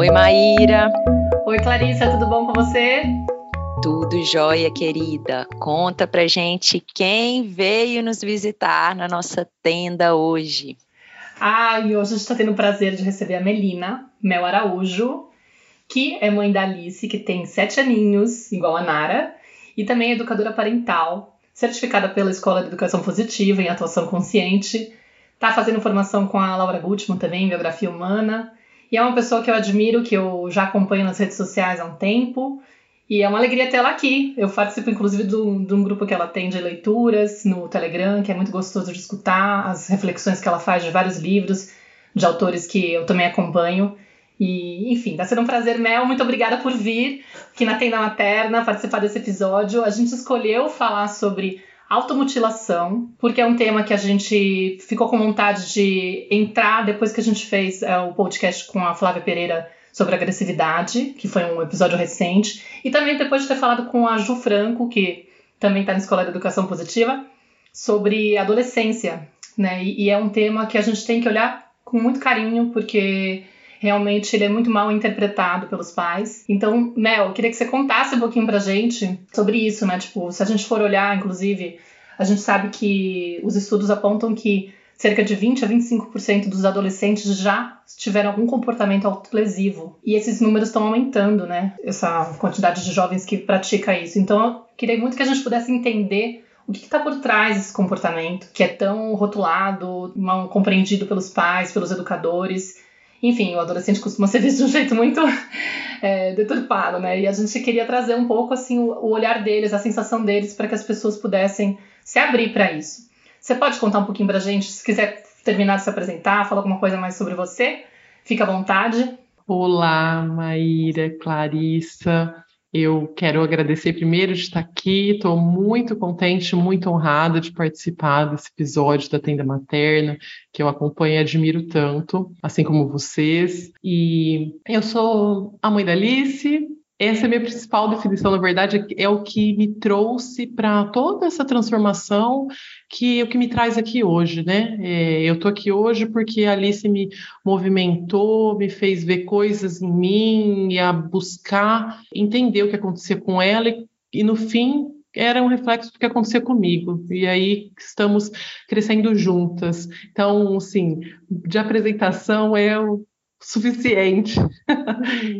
Oi, Maíra. Oi, Clarissa, tudo bom com você? Tudo jóia, querida. Conta pra gente quem veio nos visitar na nossa tenda hoje. Ah, e hoje a gente está tendo o prazer de receber a Melina Mel Araújo, que é mãe da Alice, que tem sete aninhos, igual a Nara, e também é educadora parental, certificada pela Escola de Educação Positiva em Atuação Consciente. Está fazendo formação com a Laura Gutmann também, Biografia Humana. E é uma pessoa que eu admiro, que eu já acompanho nas redes sociais há um tempo. E é uma alegria tê-la aqui. Eu participo, inclusive, de um, de um grupo que ela tem de leituras no Telegram, que é muito gostoso de escutar as reflexões que ela faz de vários livros, de autores que eu também acompanho. E, enfim, está sendo um prazer, Mel. Muito obrigada por vir aqui na Tenda Materna participar desse episódio. A gente escolheu falar sobre automutilação, porque é um tema que a gente ficou com vontade de entrar depois que a gente fez é, o podcast com a Flávia Pereira sobre agressividade, que foi um episódio recente, e também depois de ter falado com a Ju Franco, que também está na Escola de Educação Positiva, sobre adolescência, né? E, e é um tema que a gente tem que olhar com muito carinho, porque realmente ele é muito mal interpretado pelos pais. Então, Mel, eu queria que você contasse um pouquinho pra gente sobre isso, né? Tipo, se a gente for olhar, inclusive, a gente sabe que os estudos apontam que cerca de 20 a 25% dos adolescentes já tiveram algum comportamento autolesivo. E esses números estão aumentando, né? Essa quantidade de jovens que pratica isso. Então, eu queria muito que a gente pudesse entender o que está por trás desse comportamento, que é tão rotulado, mal compreendido pelos pais, pelos educadores, enfim, o adolescente costuma ser visto de um jeito muito é, deturpado, né? E a gente queria trazer um pouco assim o, o olhar deles, a sensação deles, para que as pessoas pudessem se abrir para isso. Você pode contar um pouquinho para a gente, se quiser terminar de se apresentar, falar alguma coisa mais sobre você? Fica à vontade. Olá, Maíra, Clarissa. Eu quero agradecer primeiro de estar aqui, estou muito contente, muito honrada de participar desse episódio da Tenda Materna, que eu acompanho e admiro tanto, assim como vocês. E eu sou a mãe da Alice, essa é a minha principal definição, na verdade, é o que me trouxe para toda essa transformação, que é o que me traz aqui hoje, né? É, eu estou aqui hoje porque a Alice me movimentou, me fez ver coisas em mim e a buscar entender o que acontecia com ela e, e no fim era um reflexo do que acontecia comigo. E aí estamos crescendo juntas. Então, assim, de apresentação é o suficiente.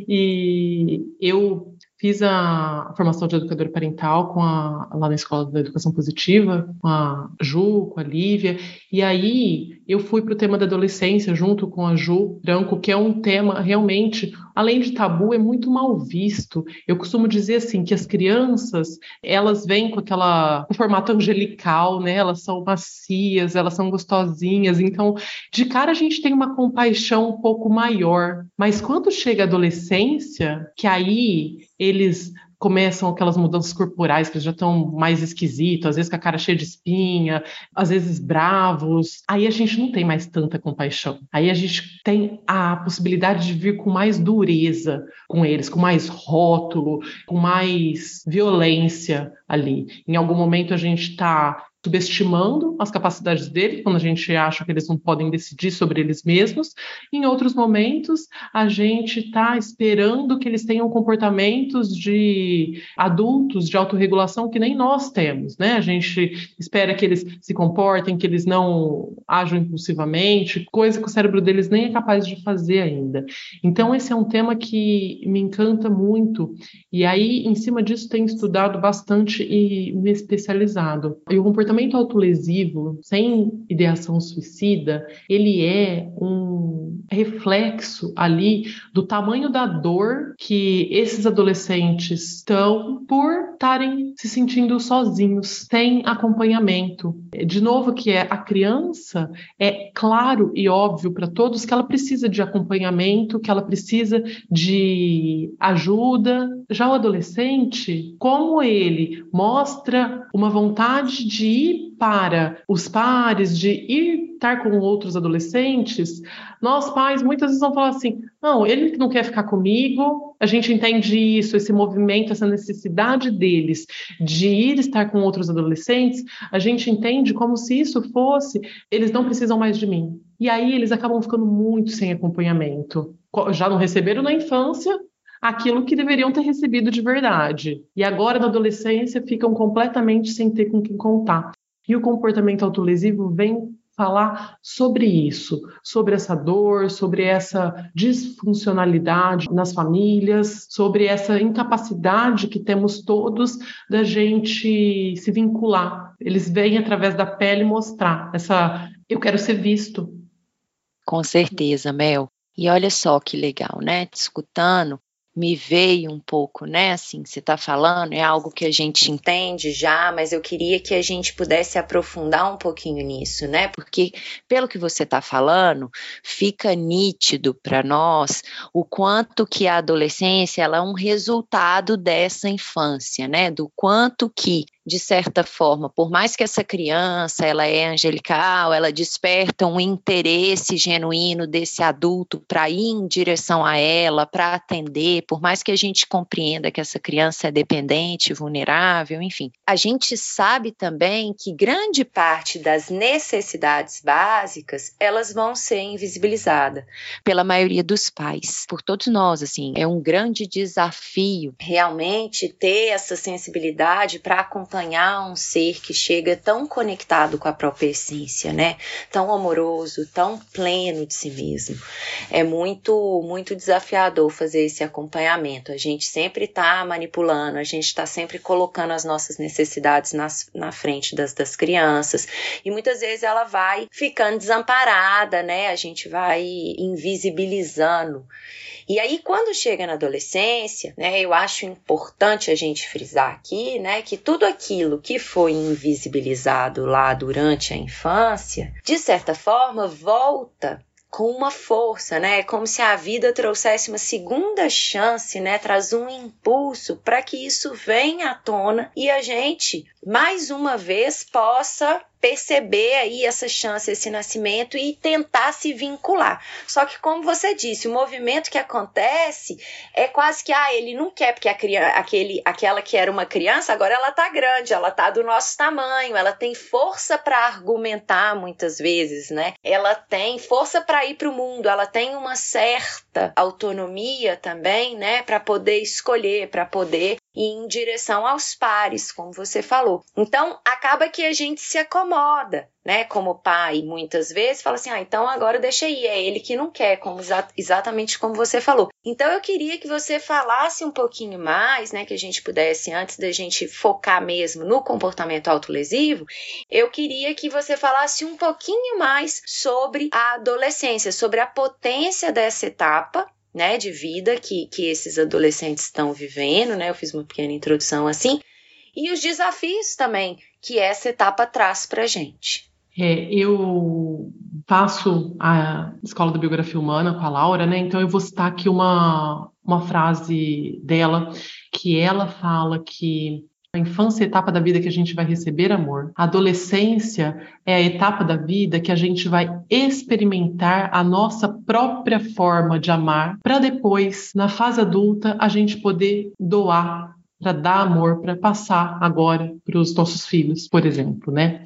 e eu fiz a formação de educadora parental com a, lá na Escola da Educação Positiva, com a Ju, com a Lívia, e aí eu fui para o tema da adolescência junto com a Ju Branco, que é um tema realmente, além de tabu, é muito mal visto. Eu costumo dizer assim que as crianças, elas vêm com aquela formato angelical, né? Elas são macias, elas são gostosinhas, então de cara a gente tem uma compaixão um pouco maior. Mas quando chega a adolescência, que aí eles começam aquelas mudanças corporais que já estão mais esquisitos, às vezes com a cara cheia de espinha, às vezes bravos. Aí a gente não tem mais tanta compaixão. Aí a gente tem a possibilidade de vir com mais dureza com eles, com mais rótulo, com mais violência ali. Em algum momento a gente está subestimando as capacidades dele, quando a gente acha que eles não podem decidir sobre eles mesmos. Em outros momentos, a gente está esperando que eles tenham comportamentos de adultos de autorregulação que nem nós temos, né? A gente espera que eles se comportem, que eles não ajam impulsivamente, coisa que o cérebro deles nem é capaz de fazer ainda. Então, esse é um tema que me encanta muito. E aí, em cima disso, tenho estudado bastante e me especializado. E o comportamento comportamento autolesivo sem ideação suicida, ele é um reflexo ali do tamanho da dor que esses adolescentes estão por estarem se sentindo sozinhos, sem acompanhamento. De novo, que é a criança, é claro e óbvio para todos que ela precisa de acompanhamento, que ela precisa de ajuda. Já o adolescente, como ele mostra uma vontade de ir para os pares, de ir estar com outros adolescentes, nós pais muitas vezes vão falar assim: não, ele não quer ficar comigo, a gente entende isso, esse movimento, essa necessidade deles de ir estar com outros adolescentes, a gente entende como se isso fosse, eles não precisam mais de mim. E aí eles acabam ficando muito sem acompanhamento. já não receberam na infância aquilo que deveriam ter recebido de verdade. E agora, na adolescência, ficam completamente sem ter com quem contar. E o comportamento autolesivo vem falar sobre isso, sobre essa dor, sobre essa disfuncionalidade nas famílias, sobre essa incapacidade que temos todos da gente se vincular. Eles vêm através da pele mostrar essa eu quero ser visto. Com certeza, Mel. E olha só que legal, né? Te escutando, me veio um pouco, né? Assim, você está falando, é algo que a gente entende já, mas eu queria que a gente pudesse aprofundar um pouquinho nisso, né? Porque, pelo que você está falando, fica nítido para nós o quanto que a adolescência ela é um resultado dessa infância, né? Do quanto que de certa forma, por mais que essa criança ela é angelical, ela desperta um interesse genuíno desse adulto para ir em direção a ela, para atender, por mais que a gente compreenda que essa criança é dependente, vulnerável, enfim. A gente sabe também que grande parte das necessidades básicas, elas vão ser invisibilizadas pela maioria dos pais, por todos nós, assim. É um grande desafio realmente ter essa sensibilidade para acompanhar um ser que chega tão conectado com a própria essência, né? Tão amoroso, tão pleno de si mesmo. É muito, muito desafiador fazer esse acompanhamento. A gente sempre está manipulando, a gente está sempre colocando as nossas necessidades nas, na frente das, das crianças e muitas vezes ela vai ficando desamparada, né? A gente vai invisibilizando. E aí, quando chega na adolescência, né, eu acho importante a gente frisar aqui, né, que tudo aquilo que foi invisibilizado lá durante a infância, de certa forma, volta com uma força, né? Como se a vida trouxesse uma segunda chance, né? Traz um impulso para que isso venha à tona e a gente mais uma vez possa perceber aí essa chance, esse nascimento e tentar se vincular. Só que como você disse, o movimento que acontece é quase que ah, ele não quer porque a criança, aquele, aquela que era uma criança, agora ela tá grande, ela tá do nosso tamanho, ela tem força para argumentar muitas vezes, né? Ela tem força para ir para o mundo, ela tem uma certa autonomia também, né, para poder escolher, para poder ir em direção aos pares, como você falou. Então, acaba que a gente se acomoda, né? Como pai, muitas vezes, fala assim: ah, então agora deixa aí, é ele que não quer, como exatamente como você falou. Então, eu queria que você falasse um pouquinho mais, né? Que a gente pudesse, antes da gente focar mesmo no comportamento autolesivo, eu queria que você falasse um pouquinho mais sobre a adolescência, sobre a potência dessa etapa né, de vida que, que esses adolescentes estão vivendo, né? Eu fiz uma pequena introdução assim, e os desafios também que essa etapa traz para a gente. É, eu faço a escola da biografia humana com a Laura, né? Então eu vou citar aqui uma, uma frase dela que ela fala que a infância é a etapa da vida que a gente vai receber amor. A adolescência é a etapa da vida que a gente vai experimentar a nossa própria forma de amar, para depois, na fase adulta, a gente poder doar, para dar amor, para passar agora para os nossos filhos, por exemplo, né?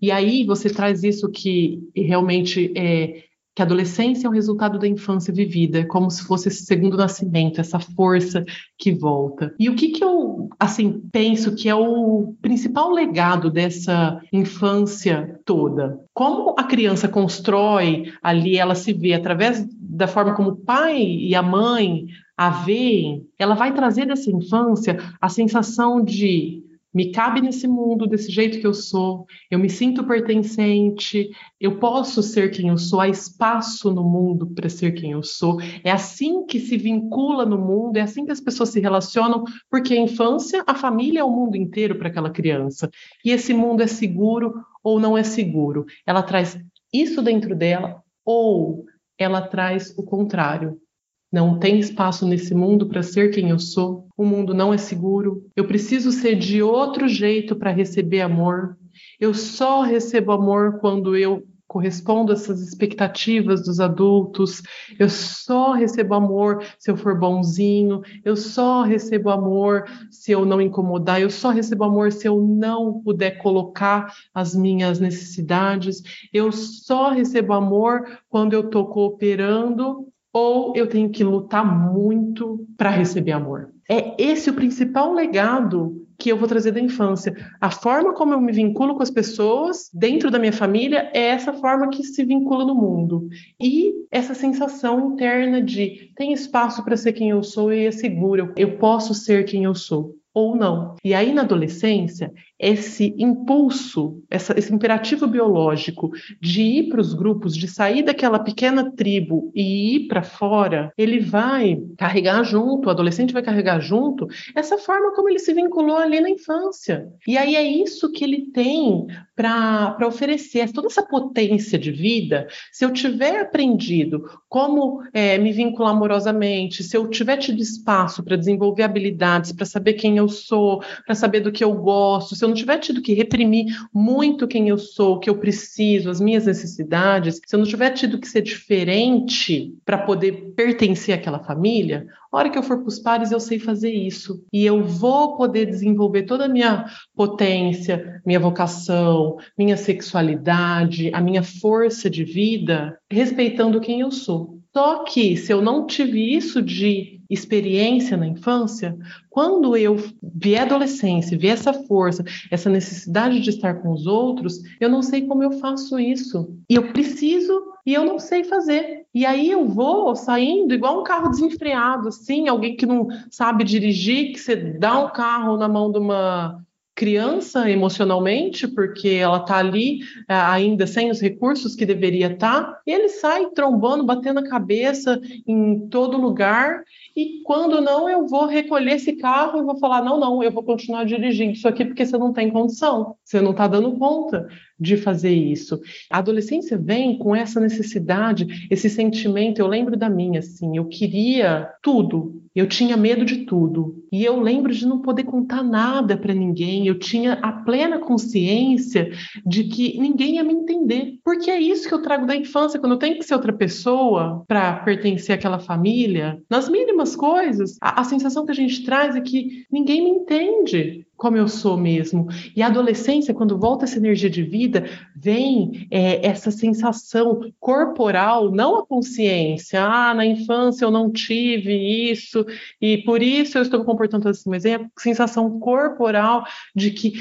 E aí você traz isso que realmente é que a adolescência é o resultado da infância vivida, é como se fosse esse segundo nascimento, essa força que volta. E o que, que eu, assim, penso que é o principal legado dessa infância toda? Como a criança constrói ali, ela se vê através da forma como o pai e a mãe a veem, ela vai trazer dessa infância a sensação de me cabe nesse mundo desse jeito que eu sou, eu me sinto pertencente, eu posso ser quem eu sou, há espaço no mundo para ser quem eu sou. É assim que se vincula no mundo, é assim que as pessoas se relacionam, porque a infância, a família é o mundo inteiro para aquela criança. E esse mundo é seguro ou não é seguro. Ela traz isso dentro dela ou ela traz o contrário. Não tem espaço nesse mundo para ser quem eu sou. O mundo não é seguro. Eu preciso ser de outro jeito para receber amor. Eu só recebo amor quando eu correspondo a essas expectativas dos adultos. Eu só recebo amor se eu for bonzinho. Eu só recebo amor se eu não incomodar. Eu só recebo amor se eu não puder colocar as minhas necessidades. Eu só recebo amor quando eu estou cooperando ou eu tenho que lutar muito para receber amor. É esse o principal legado que eu vou trazer da infância. A forma como eu me vinculo com as pessoas dentro da minha família é essa forma que se vincula no mundo. E essa sensação interna de tem espaço para ser quem eu sou e é seguro, eu posso ser quem eu sou ou não. E aí, na adolescência, esse impulso, essa, esse imperativo biológico de ir para os grupos, de sair daquela pequena tribo e ir para fora, ele vai carregar junto, o adolescente vai carregar junto essa forma como ele se vinculou ali na infância. E aí é isso que ele tem para oferecer, toda essa potência de vida. Se eu tiver aprendido como é, me vincular amorosamente, se eu tiver tido espaço para desenvolver habilidades, para saber quem eu sou, para saber do que eu gosto, se eu não tiver tido que reprimir muito quem eu sou, o que eu preciso, as minhas necessidades, se eu não tiver tido que ser diferente para poder pertencer àquela família, a hora que eu for para os pares, eu sei fazer isso. E eu vou poder desenvolver toda a minha potência, minha vocação, minha sexualidade, a minha força de vida, respeitando quem eu sou. Só que se eu não tive isso de experiência na infância, quando eu vier adolescência, vier essa força, essa necessidade de estar com os outros, eu não sei como eu faço isso. E eu preciso e eu não sei fazer. E aí eu vou saindo igual um carro desenfreado, assim, alguém que não sabe dirigir, que você dá um carro na mão de uma criança emocionalmente, porque ela está ali é, ainda sem os recursos que deveria estar, tá, e ele sai trombando, batendo a cabeça em todo lugar, e quando não, eu vou recolher esse carro e vou falar: não, não, eu vou continuar dirigindo isso aqui porque você não tem condição, você não está dando conta de fazer isso. A adolescência vem com essa necessidade, esse sentimento. Eu lembro da minha, assim, eu queria tudo, eu tinha medo de tudo. E eu lembro de não poder contar nada para ninguém. Eu tinha a plena consciência de que ninguém ia me entender. Porque é isso que eu trago da infância, quando eu tenho que ser outra pessoa para pertencer àquela família, nas mínimas coisas, a, a sensação que a gente traz é que ninguém me entende como eu sou mesmo. E a adolescência, quando volta essa energia de vida, vem é, essa sensação corporal, não a consciência. Ah, na infância eu não tive isso e por isso eu estou me comportando assim, mas é a sensação corporal de que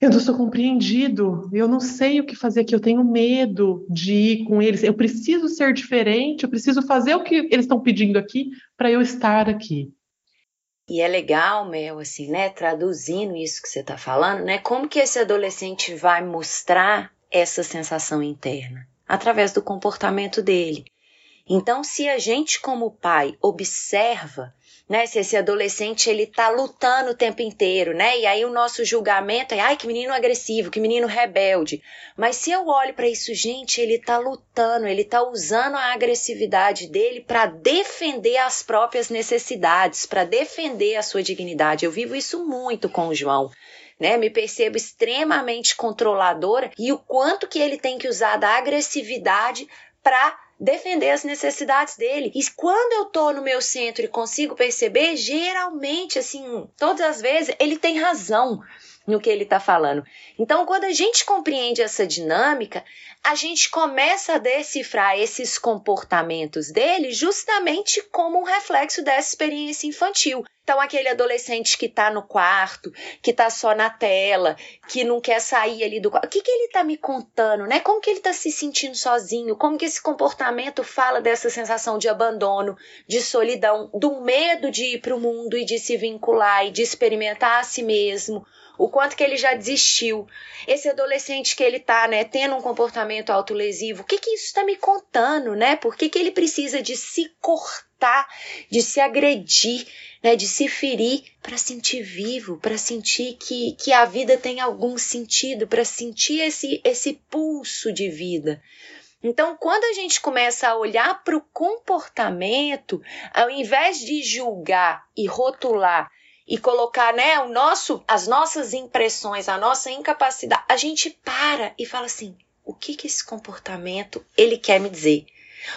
eu não sou compreendido, eu não sei o que fazer aqui, eu tenho medo de ir com eles, eu preciso ser diferente, eu preciso fazer o que eles estão pedindo aqui para eu estar aqui. E é legal, Mel, assim, né, traduzindo isso que você está falando, né, como que esse adolescente vai mostrar essa sensação interna? Através do comportamento dele. Então, se a gente como pai observa né? Se esse adolescente ele tá lutando o tempo inteiro, né? E aí o nosso julgamento é, ai, que menino agressivo, que menino rebelde. Mas se eu olho para isso, gente, ele tá lutando, ele tá usando a agressividade dele para defender as próprias necessidades, para defender a sua dignidade. Eu vivo isso muito com o João. Né, me percebo extremamente controladora e o quanto que ele tem que usar da agressividade para defender as necessidades dele. E quando eu tô no meu centro e consigo perceber, geralmente, assim, todas as vezes, ele tem razão no que ele está falando. Então, quando a gente compreende essa dinâmica, a gente começa a decifrar esses comportamentos dele justamente como um reflexo dessa experiência infantil. Então, aquele adolescente que está no quarto, que está só na tela, que não quer sair ali do quarto. O que, que ele está me contando, né? Como que ele está se sentindo sozinho? Como que esse comportamento fala dessa sensação de abandono, de solidão, do medo de ir para o mundo e de se vincular e de experimentar a si mesmo? O quanto que ele já desistiu. Esse adolescente que ele tá, né, tendo um comportamento autolesivo, o que que isso está me contando, né? Por que, que ele precisa de se cortar, de se agredir, né, de se ferir para sentir vivo, para sentir que, que a vida tem algum sentido, para sentir esse, esse pulso de vida. Então, quando a gente começa a olhar para o comportamento, ao invés de julgar e rotular e colocar, né, o nosso, as nossas impressões, a nossa incapacidade, a gente para e fala assim: o que que esse comportamento ele quer me dizer?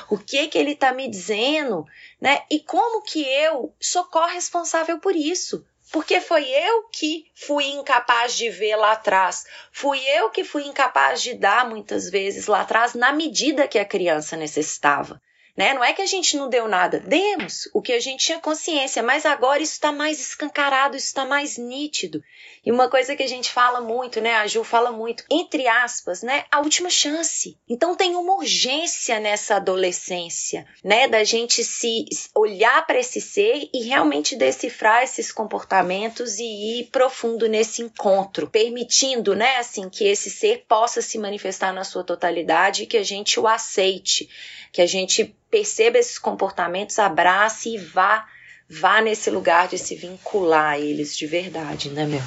O que que ele está me dizendo, né? E como que eu sou corresponsável por isso? Porque foi eu que fui incapaz de ver lá atrás. Fui eu que fui incapaz de dar muitas vezes lá atrás na medida que a criança necessitava. Né? Não é que a gente não deu nada, demos o que a gente tinha consciência, mas agora isso está mais escancarado, isso está mais nítido. E uma coisa que a gente fala muito, né? A Ju fala muito, entre aspas, né? A última chance. Então tem uma urgência nessa adolescência, né? Da gente se olhar para esse ser e realmente decifrar esses comportamentos e ir profundo nesse encontro, permitindo, né? Assim que esse ser possa se manifestar na sua totalidade e que a gente o aceite, que a gente perceba esses comportamentos, abrace e vá vá nesse lugar de se vincular a eles de verdade, né, meu?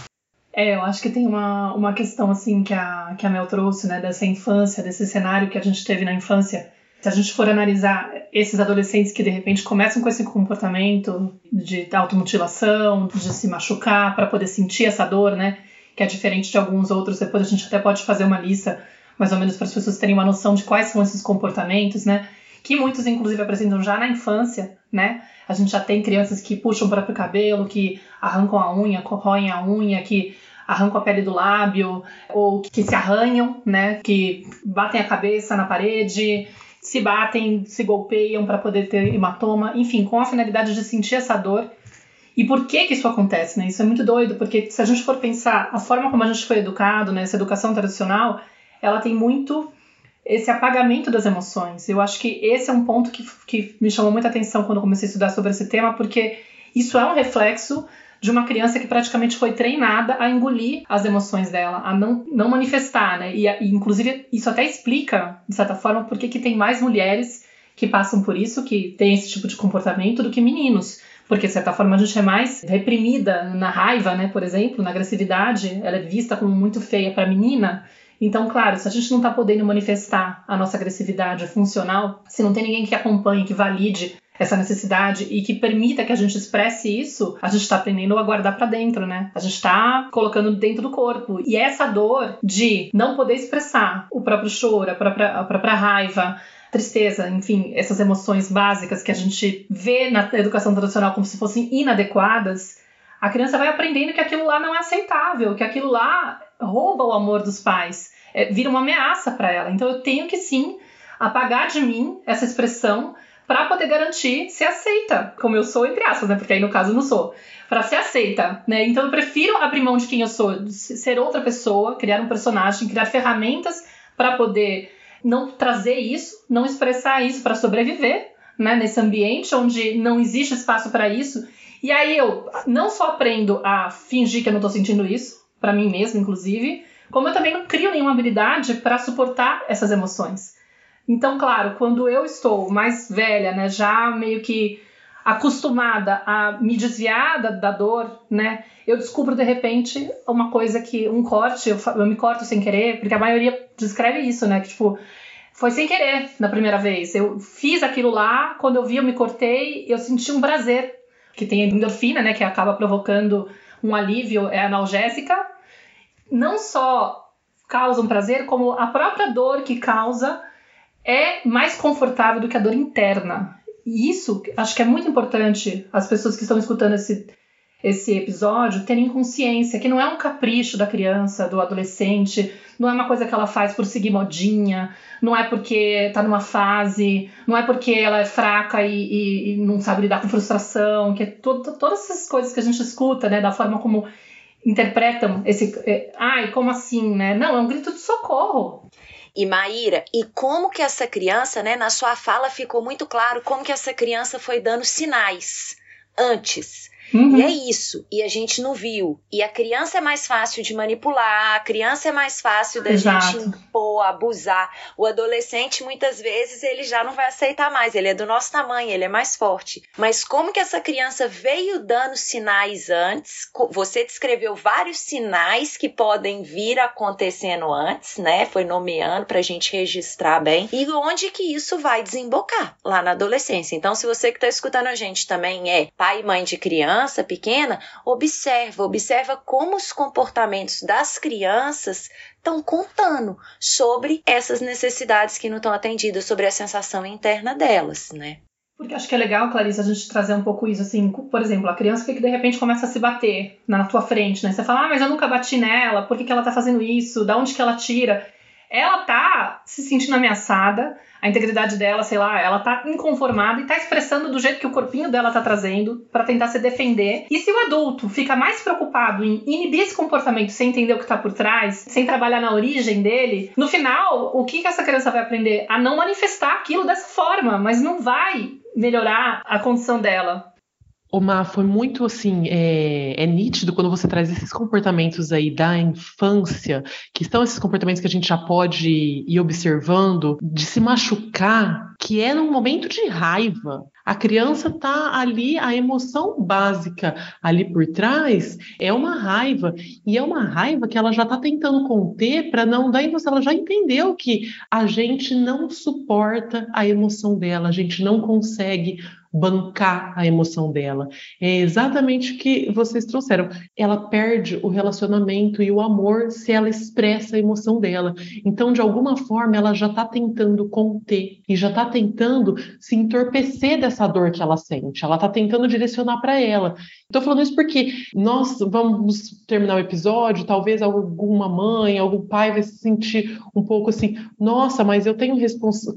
É, eu acho que tem uma, uma questão assim que a, que a Mel trouxe, né, dessa infância, desse cenário que a gente teve na infância. Se a gente for analisar esses adolescentes que de repente começam com esse comportamento de automutilação, de se machucar para poder sentir essa dor, né, que é diferente de alguns outros, depois a gente até pode fazer uma lista mais ou menos para as pessoas terem uma noção de quais são esses comportamentos, né? Que muitos, inclusive, apresentam já na infância, né? A gente já tem crianças que puxam o próprio cabelo, que arrancam a unha, corroem a unha, que arrancam a pele do lábio, ou que se arranham, né? Que batem a cabeça na parede, se batem, se golpeiam para poder ter hematoma, enfim, com a finalidade de sentir essa dor. E por que que isso acontece, né? Isso é muito doido, porque se a gente for pensar a forma como a gente foi educado, né, essa educação tradicional, ela tem muito esse apagamento das emoções. Eu acho que esse é um ponto que, que me chamou muita atenção quando comecei a estudar sobre esse tema, porque isso é um reflexo de uma criança que praticamente foi treinada a engolir as emoções dela, a não, não manifestar, né? E, e inclusive isso até explica, de certa forma, por que tem mais mulheres que passam por isso, que têm esse tipo de comportamento, do que meninos. Porque, de certa forma, a gente é mais reprimida na raiva, né? Por exemplo, na agressividade, ela é vista como muito feia para menina. Então, claro, se a gente não está podendo manifestar a nossa agressividade funcional, se não tem ninguém que acompanhe, que valide essa necessidade e que permita que a gente expresse isso, a gente está aprendendo a guardar para dentro, né? A gente está colocando dentro do corpo. E essa dor de não poder expressar o próprio choro, a própria, a própria raiva, tristeza, enfim, essas emoções básicas que a gente vê na educação tradicional como se fossem inadequadas, a criança vai aprendendo que aquilo lá não é aceitável, que aquilo lá rouba o amor dos pais é, vira uma ameaça para ela. Então eu tenho que sim apagar de mim essa expressão para poder garantir ser aceita, como eu sou, entre aspas, né? Porque aí no caso eu não sou. Para ser aceita, né? Então eu prefiro abrir mão de quem eu sou, ser outra pessoa, criar um personagem, criar ferramentas para poder não trazer isso, não expressar isso para sobreviver, né? Nesse ambiente onde não existe espaço para isso. E aí eu não só aprendo a fingir que eu não estou sentindo isso, para mim mesma, inclusive, como eu também não crio nenhuma habilidade para suportar essas emoções. Então, claro, quando eu estou mais velha, né, já meio que acostumada a me desviar da, da dor, né, eu descubro de repente uma coisa que um corte, eu, eu, me corto sem querer, porque a maioria descreve isso, né, que tipo foi sem querer na primeira vez. Eu fiz aquilo lá, quando eu vi, eu me cortei, eu senti um prazer, que tem endorfina, né, que acaba provocando um alívio, é analgésica, não só causa um prazer, como a própria dor que causa é mais confortável do que a dor interna. E isso acho que é muito importante as pessoas que estão escutando esse, esse episódio terem consciência que não é um capricho da criança, do adolescente, não é uma coisa que ela faz por seguir modinha, não é porque tá numa fase, não é porque ela é fraca e, e, e não sabe lidar com frustração, que é todas essas coisas que a gente escuta, né, da forma como interpretam esse. É, Ai, como assim, né? Não, é um grito de socorro. E Maíra, e como que essa criança, né, na sua fala ficou muito claro como que essa criança foi dando sinais antes Uhum. E é isso. E a gente não viu. E a criança é mais fácil de manipular, a criança é mais fácil da Exato. gente impor, abusar. O adolescente, muitas vezes, ele já não vai aceitar mais. Ele é do nosso tamanho, ele é mais forte. Mas como que essa criança veio dando sinais antes? Você descreveu vários sinais que podem vir acontecendo antes, né? Foi nomeando pra gente registrar bem. E onde que isso vai desembocar? Lá na adolescência. Então, se você que tá escutando a gente também é pai e mãe de criança, criança pequena, observa, observa como os comportamentos das crianças estão contando sobre essas necessidades que não estão atendidas, sobre a sensação interna delas, né? Porque acho que é legal, Clarice, a gente trazer um pouco isso, assim, por exemplo, a criança que de repente começa a se bater na tua frente, né? Você fala, ah, mas eu nunca bati nela, por que, que ela tá fazendo isso? Da onde que ela tira? Ela tá se sentindo ameaçada, a integridade dela, sei lá, ela tá inconformada e tá expressando do jeito que o corpinho dela tá trazendo para tentar se defender. E se o adulto fica mais preocupado em inibir esse comportamento sem entender o que tá por trás, sem trabalhar na origem dele, no final, o que, que essa criança vai aprender? A não manifestar aquilo dessa forma, mas não vai melhorar a condição dela. Omar, foi muito assim, é, é, nítido quando você traz esses comportamentos aí da infância, que são esses comportamentos que a gente já pode ir observando, de se machucar, que é num momento de raiva. A criança tá ali, a emoção básica ali por trás é uma raiva, e é uma raiva que ela já tá tentando conter para não dar emoção. Ela já entendeu que a gente não suporta a emoção dela, a gente não consegue bancar a emoção dela. É exatamente o que vocês trouxeram. Ela perde o relacionamento e o amor se ela expressa a emoção dela. Então, de alguma forma, ela já está tentando conter e já está tentando se entorpecer dessa dor que ela sente. Ela está tentando direcionar para ela. Estou falando isso porque nós vamos terminar o episódio, talvez alguma mãe, algum pai vai se sentir um pouco assim, nossa, mas eu tenho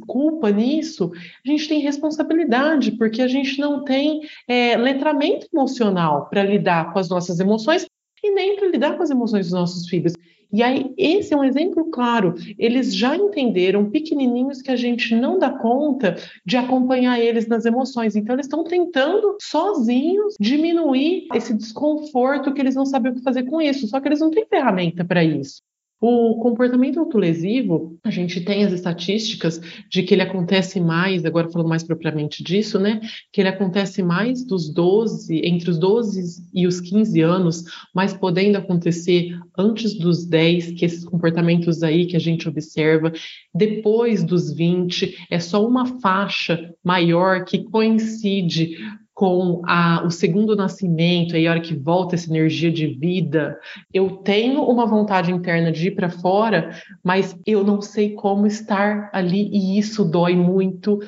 culpa nisso. A gente tem responsabilidade, porque a gente não tem é, letramento emocional para lidar com as nossas emoções e nem para lidar com as emoções dos nossos filhos. E aí, esse é um exemplo claro. Eles já entenderam, pequenininhos, que a gente não dá conta de acompanhar eles nas emoções. Então, eles estão tentando, sozinhos, diminuir esse desconforto que eles não sabem o que fazer com isso. Só que eles não têm ferramenta para isso. O comportamento autolesivo, a gente tem as estatísticas de que ele acontece mais, agora falando mais propriamente disso, né? Que ele acontece mais dos 12, entre os 12 e os 15 anos, mas podendo acontecer antes dos 10, que esses comportamentos aí que a gente observa, depois dos 20, é só uma faixa maior que coincide com a, o segundo nascimento, aí a hora que volta essa energia de vida, eu tenho uma vontade interna de ir para fora, mas eu não sei como estar ali e isso dói muito.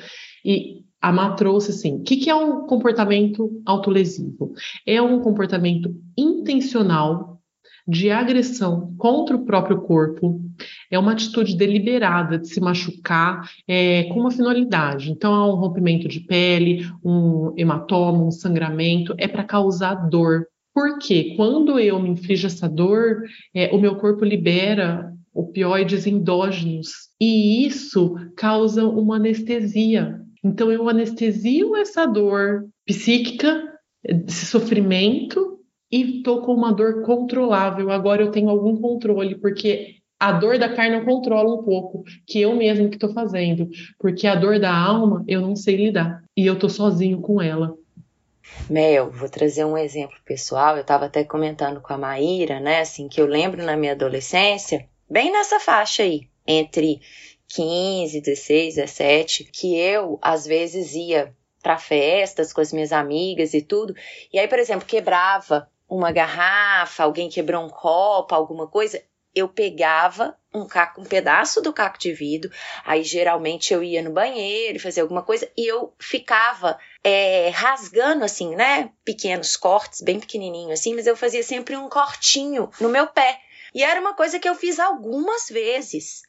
E a Má trouxe assim: o que, que é um comportamento autolesivo? É um comportamento intencional de agressão contra o próprio corpo, é uma atitude deliberada de se machucar é, com uma finalidade. Então, há um rompimento de pele, um hematoma, um sangramento, é para causar dor. Porque quando eu me inflijo essa dor, é, o meu corpo libera opioides endógenos e isso causa uma anestesia. Então, eu anestesio essa dor psíquica, esse sofrimento, e tô com uma dor controlável. Agora eu tenho algum controle, porque a dor da carne eu controlo um pouco, que eu mesmo que estou fazendo, porque a dor da alma eu não sei lidar e eu tô sozinho com ela. Mel, vou trazer um exemplo pessoal. Eu estava até comentando com a Maíra, né? Assim, que eu lembro na minha adolescência, bem nessa faixa aí, entre 15, 16, 17, que eu às vezes ia para festas com as minhas amigas e tudo. E aí, por exemplo, quebrava uma garrafa, alguém quebrou um copo, alguma coisa, eu pegava um, caco, um pedaço do caco de vidro, aí geralmente eu ia no banheiro fazer alguma coisa e eu ficava é, rasgando assim, né? Pequenos cortes, bem pequenininho assim, mas eu fazia sempre um cortinho no meu pé. E era uma coisa que eu fiz algumas vezes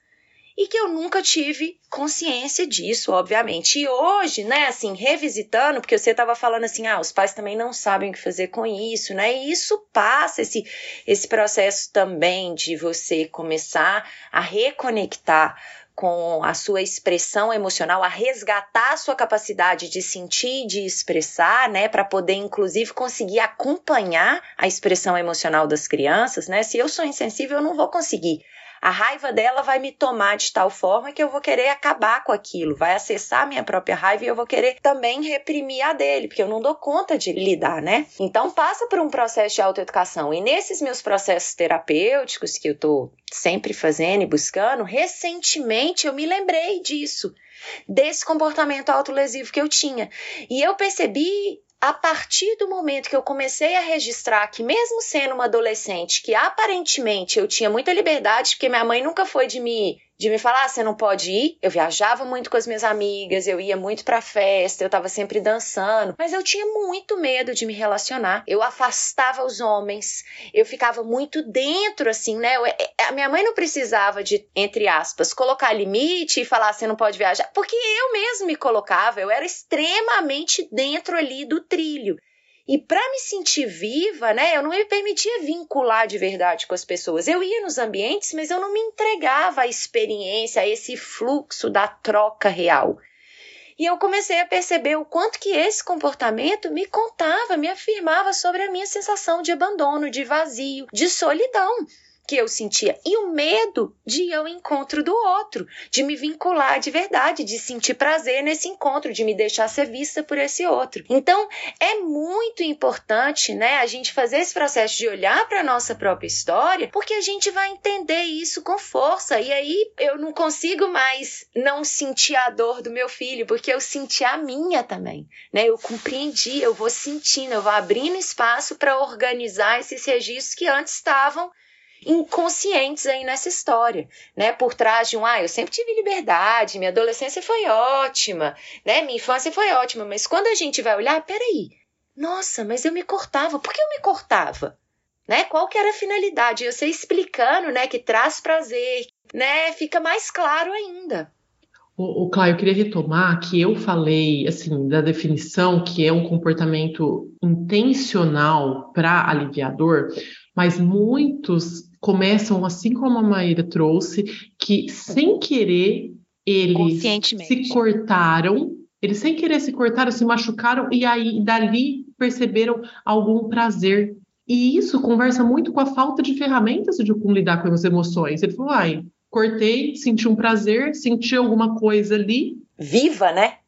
e que eu nunca tive consciência disso, obviamente. E hoje, né, assim, revisitando, porque você estava falando assim, ah, os pais também não sabem o que fazer com isso, né? E isso passa esse esse processo também de você começar a reconectar com a sua expressão emocional, a resgatar a sua capacidade de sentir, de expressar, né, para poder inclusive conseguir acompanhar a expressão emocional das crianças, né? Se eu sou insensível, eu não vou conseguir a raiva dela vai me tomar de tal forma que eu vou querer acabar com aquilo, vai acessar a minha própria raiva e eu vou querer também reprimir a dele, porque eu não dou conta de lidar, né? Então passa por um processo de autoeducação. E nesses meus processos terapêuticos que eu tô sempre fazendo e buscando, recentemente eu me lembrei disso, desse comportamento autolesivo que eu tinha. E eu percebi a partir do momento que eu comecei a registrar que, mesmo sendo uma adolescente, que aparentemente eu tinha muita liberdade, porque minha mãe nunca foi de me de me falar, ah, você não pode ir. Eu viajava muito com as minhas amigas, eu ia muito pra festa, eu tava sempre dançando, mas eu tinha muito medo de me relacionar. Eu afastava os homens, eu ficava muito dentro, assim, né? Eu, é, a minha mãe não precisava de, entre aspas, colocar limite e falar, você não pode viajar, porque eu mesmo me colocava, eu era extremamente dentro ali do trilho. E para me sentir viva, né, eu não me permitia vincular de verdade com as pessoas. Eu ia nos ambientes, mas eu não me entregava à experiência, a esse fluxo da troca real. E eu comecei a perceber o quanto que esse comportamento me contava, me afirmava sobre a minha sensação de abandono, de vazio, de solidão que eu sentia e o medo de ir ao encontro do outro, de me vincular de verdade, de sentir prazer nesse encontro, de me deixar ser vista por esse outro. Então, é muito importante, né, a gente fazer esse processo de olhar para nossa própria história, porque a gente vai entender isso com força. E aí eu não consigo mais não sentir a dor do meu filho, porque eu senti a minha também, né? Eu compreendi, eu vou sentindo, eu vou abrindo espaço para organizar esses registros que antes estavam inconscientes aí nessa história, né? Por trás de um, ah, eu sempre tive liberdade, minha adolescência foi ótima, né? Minha infância foi ótima, mas quando a gente vai olhar, peraí, nossa, mas eu me cortava, por que eu me cortava? Né? Qual que era a finalidade? Eu sei explicando, né, que traz prazer, né? Fica mais claro ainda. O, o Cláudio, eu queria retomar que eu falei, assim, da definição que é um comportamento intencional para aliviador, mas muitos começam, assim como a Maíra trouxe, que sem querer eles se cortaram, eles sem querer se cortaram, se machucaram e aí dali perceberam algum prazer. E isso conversa muito com a falta de ferramentas de como lidar com as emoções. Ele falou, ai, cortei, senti um prazer, senti alguma coisa ali. Viva, né?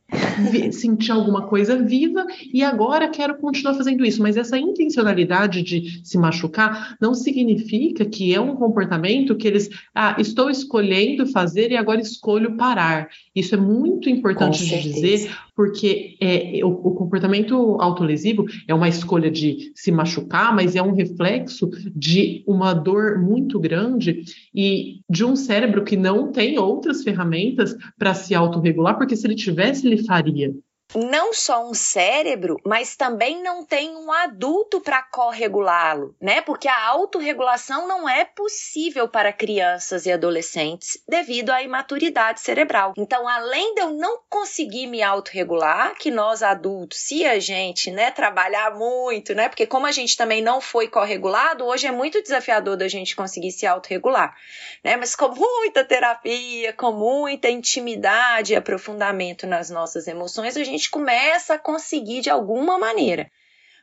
Sentir alguma coisa viva e agora quero continuar fazendo isso. Mas essa intencionalidade de se machucar não significa que é um comportamento que eles, ah, estou escolhendo fazer e agora escolho parar. Isso é muito importante de dizer, porque é, o, o, comportamento autolesivo é uma escolha de se machucar, mas é um reflexo de uma dor muito grande e de um cérebro que não tem outras ferramentas para se autorregular, porque se ele tivesse, ele faria year. Não só um cérebro, mas também não tem um adulto para corregulá-lo, né? Porque a autorregulação não é possível para crianças e adolescentes devido à imaturidade cerebral. Então, além de eu não conseguir me autorregular, que nós adultos, se a gente, né, trabalhar muito, né? Porque como a gente também não foi corregulado, hoje é muito desafiador da gente conseguir se autorregular, né? Mas com muita terapia, com muita intimidade e aprofundamento nas nossas emoções, a gente gente começa a conseguir de alguma maneira.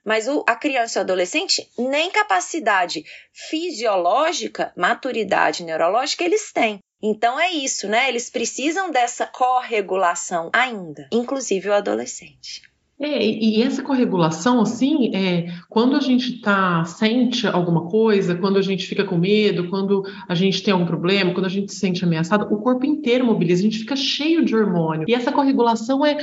Mas o, a criança e o adolescente, nem capacidade fisiológica, maturidade neurológica eles têm. Então é isso, né? Eles precisam dessa corregulação ainda, inclusive o adolescente. É, e essa corregulação, assim, é, quando a gente tá, sente alguma coisa, quando a gente fica com medo, quando a gente tem algum problema, quando a gente se sente ameaçado, o corpo inteiro mobiliza, a gente fica cheio de hormônio. E essa corregulação é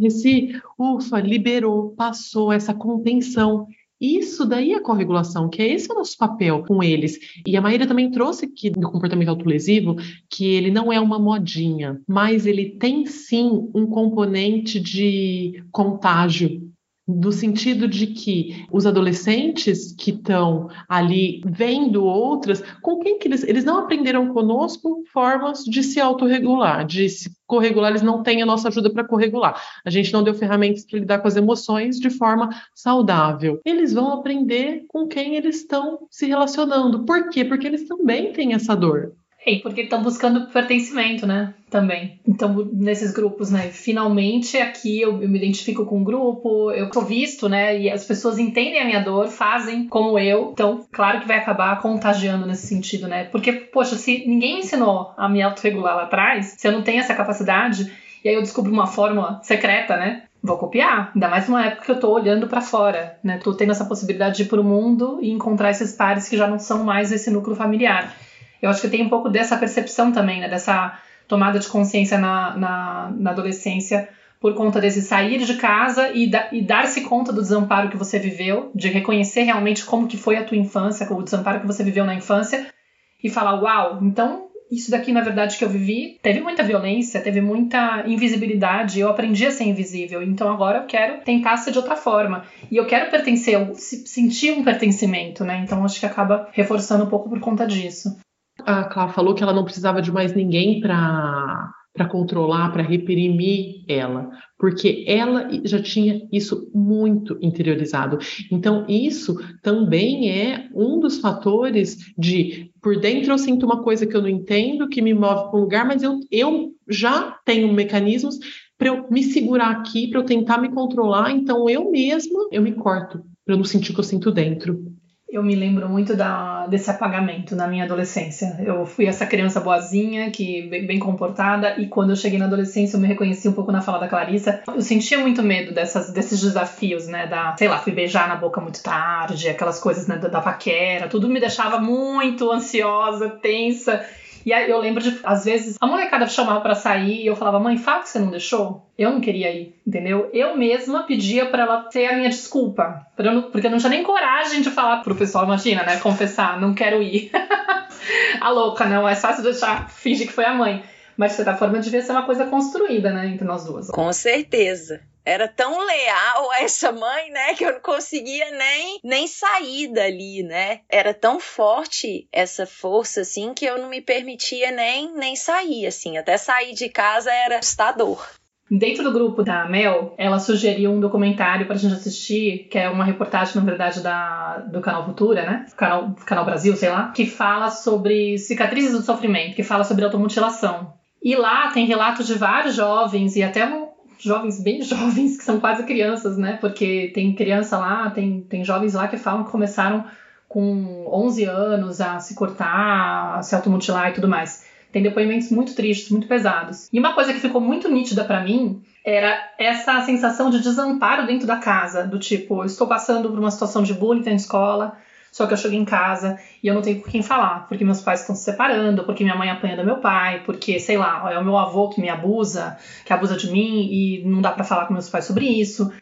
esse, ufa, liberou, passou essa contenção. Isso daí é corregulação, que é esse o nosso papel com eles. E a Maíra também trouxe aqui no comportamento autolesivo que ele não é uma modinha, mas ele tem sim um componente de contágio no sentido de que os adolescentes que estão ali vendo outras, com quem que eles, eles não aprenderam conosco formas de se autorregular, de se corregular, eles não têm a nossa ajuda para corregular. A gente não deu ferramentas para lidar com as emoções de forma saudável. Eles vão aprender com quem eles estão se relacionando. Por quê? Porque eles também têm essa dor. E porque estão buscando pertencimento, né? Também. Então, nesses grupos, né? Finalmente, aqui eu, eu, me identifico com um grupo, eu sou visto, né? E as pessoas entendem a minha dor, fazem como eu. Então, claro que vai acabar contagiando nesse sentido, né? Porque, poxa, se ninguém me ensinou a me autorregular lá atrás, se eu não tenho essa capacidade, e aí eu descubro uma fórmula secreta, né? Vou copiar, ainda mais numa época que eu tô olhando para fora, né? Tô tendo essa possibilidade de ir pro mundo e encontrar esses pares que já não são mais esse núcleo familiar. Eu acho que tem um pouco dessa percepção também, né? Dessa tomada de consciência na, na, na adolescência por conta desse sair de casa e, da, e dar-se conta do desamparo que você viveu, de reconhecer realmente como que foi a tua infância, o desamparo que você viveu na infância e falar, uau, então isso daqui, na verdade, que eu vivi, teve muita violência, teve muita invisibilidade, eu aprendi a ser invisível, então agora eu quero tentar ser de outra forma. E eu quero pertencer, eu sentir um pertencimento, né? Então acho que acaba reforçando um pouco por conta disso. A Clara falou que ela não precisava de mais ninguém para para controlar, para reprimir ela, porque ela já tinha isso muito interiorizado. Então, isso também é um dos fatores de por dentro eu sinto uma coisa que eu não entendo, que me move para um lugar, mas eu, eu já tenho mecanismos para eu me segurar aqui, para eu tentar me controlar, então eu mesma eu me corto para eu não sentir o que eu sinto dentro eu me lembro muito da, desse apagamento na minha adolescência. Eu fui essa criança boazinha, que bem, bem, comportada, e quando eu cheguei na adolescência eu me reconheci um pouco na fala da Clarissa. Eu sentia muito medo dessas, desses desafios, né? Da, sei lá, fui beijar na boca muito tarde, aquelas coisas né, da, da paquera, tudo me deixava muito ansiosa, tensa. E aí eu lembro de, às vezes, a molecada chamava para sair e eu falava, mãe, fala que você não deixou. Eu não queria ir, entendeu? Eu mesma pedia para ela ser a minha desculpa. Eu não, porque eu não tinha nem coragem de falar pro pessoal, imagina, né? Confessar, não quero ir. a louca, não. É fácil deixar, fingir que foi a mãe. Mas, de certa forma, devia ser uma coisa construída, né, entre nós duas. Com certeza era tão leal a essa mãe, né, que eu não conseguia nem, nem sair dali, né? Era tão forte essa força, assim, que eu não me permitia nem, nem sair, assim. Até sair de casa era assustador. Dentro do grupo da Mel, ela sugeriu um documentário pra gente assistir, que é uma reportagem, na verdade, da, do canal Futura, né? Canal, canal Brasil, sei lá, que fala sobre cicatrizes do sofrimento, que fala sobre automutilação. E lá tem relatos de vários jovens e até um, jovens bem jovens, que são quase crianças, né? Porque tem criança lá, tem, tem jovens lá que falam que começaram com 11 anos a se cortar, a se automutilar e tudo mais. Tem depoimentos muito tristes, muito pesados. E uma coisa que ficou muito nítida para mim era essa sensação de desamparo dentro da casa, do tipo, estou passando por uma situação de bullying na escola, só que eu cheguei em casa e eu não tenho com quem falar, porque meus pais estão se separando, porque minha mãe apanha do meu pai, porque, sei lá, é o meu avô que me abusa, que abusa de mim e não dá para falar com meus pais sobre isso.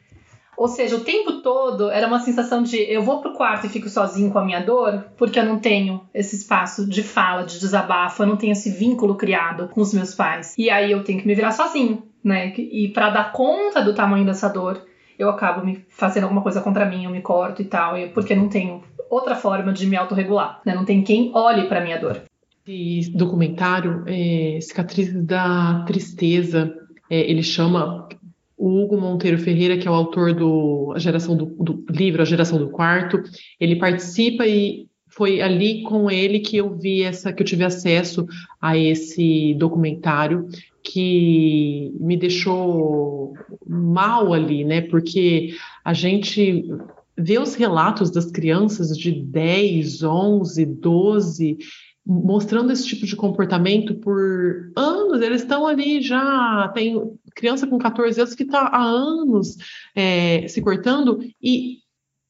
Ou seja, o tempo todo era uma sensação de eu vou pro quarto e fico sozinho com a minha dor, porque eu não tenho esse espaço de fala, de desabafo, eu não tenho esse vínculo criado com os meus pais. E aí eu tenho que me virar sozinho, né? E para dar conta do tamanho dessa dor, eu acabo me fazendo alguma coisa contra mim, eu me corto e tal, porque não tenho outra forma de me autorregular, né? Não tem quem olhe para minha dor. Esse documentário, é, Cicatrizes da Tristeza, é, ele chama o Hugo Monteiro Ferreira, que é o autor do, a geração do, do livro A Geração do Quarto, ele participa e foi ali com ele que eu vi essa, que eu tive acesso a esse documentário que me deixou mal ali, né? Porque a gente ver os relatos das crianças de 10, 11, 12 mostrando esse tipo de comportamento por anos, eles estão ali já, tem criança com 14 anos que está há anos é, se cortando e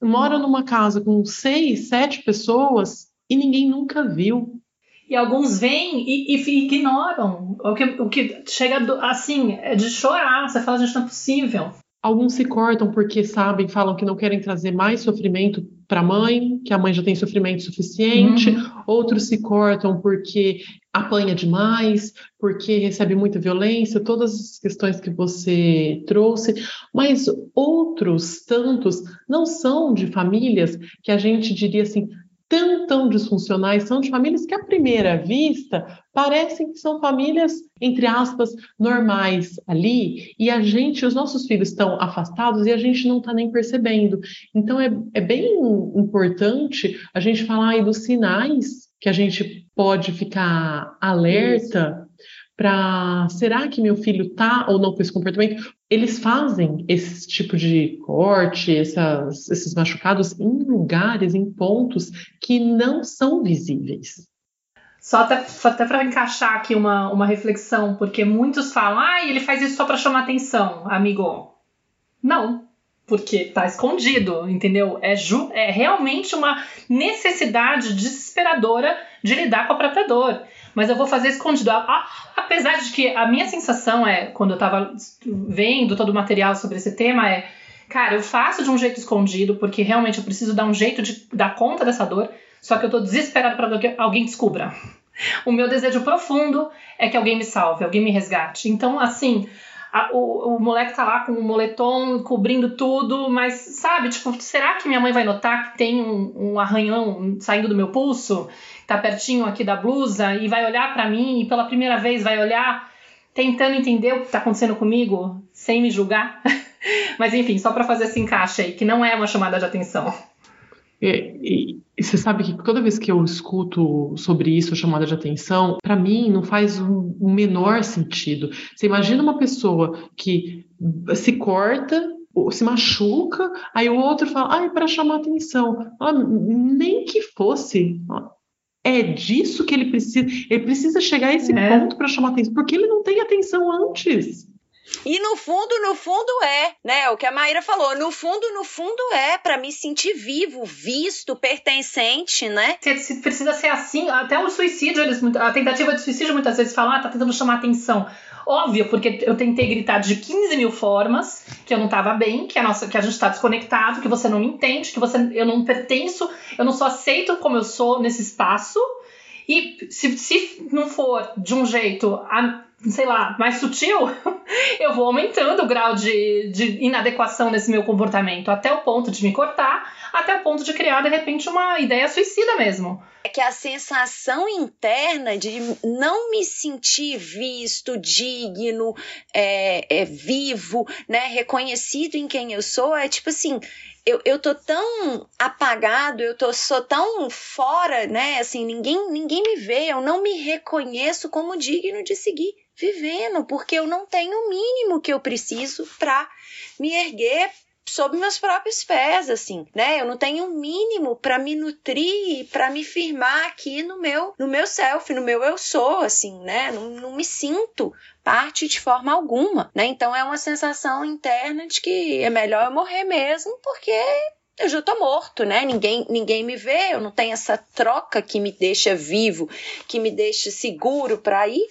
mora numa casa com seis, sete pessoas e ninguém nunca viu. E alguns vêm e, e ignoram. O que, o que chega assim, é de chorar. Você fala, gente, não é possível. Alguns se cortam porque sabem, falam que não querem trazer mais sofrimento para a mãe, que a mãe já tem sofrimento suficiente. Uhum. Outros se cortam porque apanha demais, porque recebe muita violência, todas as questões que você trouxe. Mas outros tantos não são de famílias que a gente diria assim, tão, tão disfuncionais, são de famílias que, à primeira vista, parecem que são famílias, entre aspas, normais ali, e a gente, os nossos filhos estão afastados e a gente não está nem percebendo. Então, é, é bem importante a gente falar aí dos sinais que a gente pode ficar alerta para será que meu filho tá ou não com esse comportamento? Eles fazem esse tipo de corte, essas, esses machucados em lugares, em pontos que não são visíveis. Só até, até para encaixar aqui uma, uma reflexão, porque muitos falam, ah, ele faz isso só para chamar atenção, amigo. Não, porque tá escondido, entendeu? É, ju é realmente uma necessidade desesperadora de lidar com a própria dor mas eu vou fazer escondido. Apesar de que a minha sensação é, quando eu tava vendo todo o material sobre esse tema, é, cara, eu faço de um jeito escondido, porque realmente eu preciso dar um jeito de dar conta dessa dor, só que eu tô desesperado para que alguém descubra. o meu desejo profundo é que alguém me salve, alguém me resgate. Então, assim, a, o, o moleque tá lá com o moletom cobrindo tudo, mas sabe, tipo, será que minha mãe vai notar que tem um, um arranhão saindo do meu pulso? Tá pertinho aqui da blusa e vai olhar para mim e pela primeira vez vai olhar tentando entender o que tá acontecendo comigo sem me julgar? mas enfim, só para fazer esse encaixe aí, que não é uma chamada de atenção. E, e, e, você sabe que toda vez que eu escuto sobre isso, chamada de atenção, para mim não faz o, menor sentido. Você imagina uma pessoa que se corta se machuca, aí o outro fala, ai, para chamar atenção. Ah, nem que fosse. É disso que ele precisa. Ele precisa chegar a esse é. ponto para chamar atenção, porque ele não tem atenção antes. E no fundo, no fundo é, né? O que a Maíra falou, no fundo, no fundo é para me sentir vivo, visto, pertencente, né? Precisa ser assim, até o suicídio, eles, a tentativa de suicídio muitas vezes falam, ah, tá tentando chamar atenção. Óbvio, porque eu tentei gritar de 15 mil formas que eu não tava bem, que a, nossa, que a gente tá desconectado, que você não me entende, que você, eu não pertenço, eu não sou aceito como eu sou nesse espaço. E se, se não for de um jeito sei lá, mais sutil, eu vou aumentando o grau de, de inadequação nesse meu comportamento, até o ponto de me cortar, até o ponto de criar, de repente, uma ideia suicida mesmo. É que a sensação interna de não me sentir visto, digno, é, é, vivo, né, reconhecido em quem eu sou, é tipo assim, eu, eu tô tão apagado, eu tô, sou tão fora, né? Assim, ninguém, ninguém me vê, eu não me reconheço como digno de seguir vivendo, porque eu não tenho o mínimo que eu preciso para me erguer sob meus próprios pés, assim, né? Eu não tenho o mínimo para me nutrir, para me firmar aqui no meu, no meu self, no meu eu sou, assim, né? Não, não me sinto parte de forma alguma, né? Então é uma sensação interna de que é melhor eu morrer mesmo, porque eu já tô morto, né? Ninguém, ninguém me vê, eu não tenho essa troca que me deixa vivo, que me deixa seguro para ir.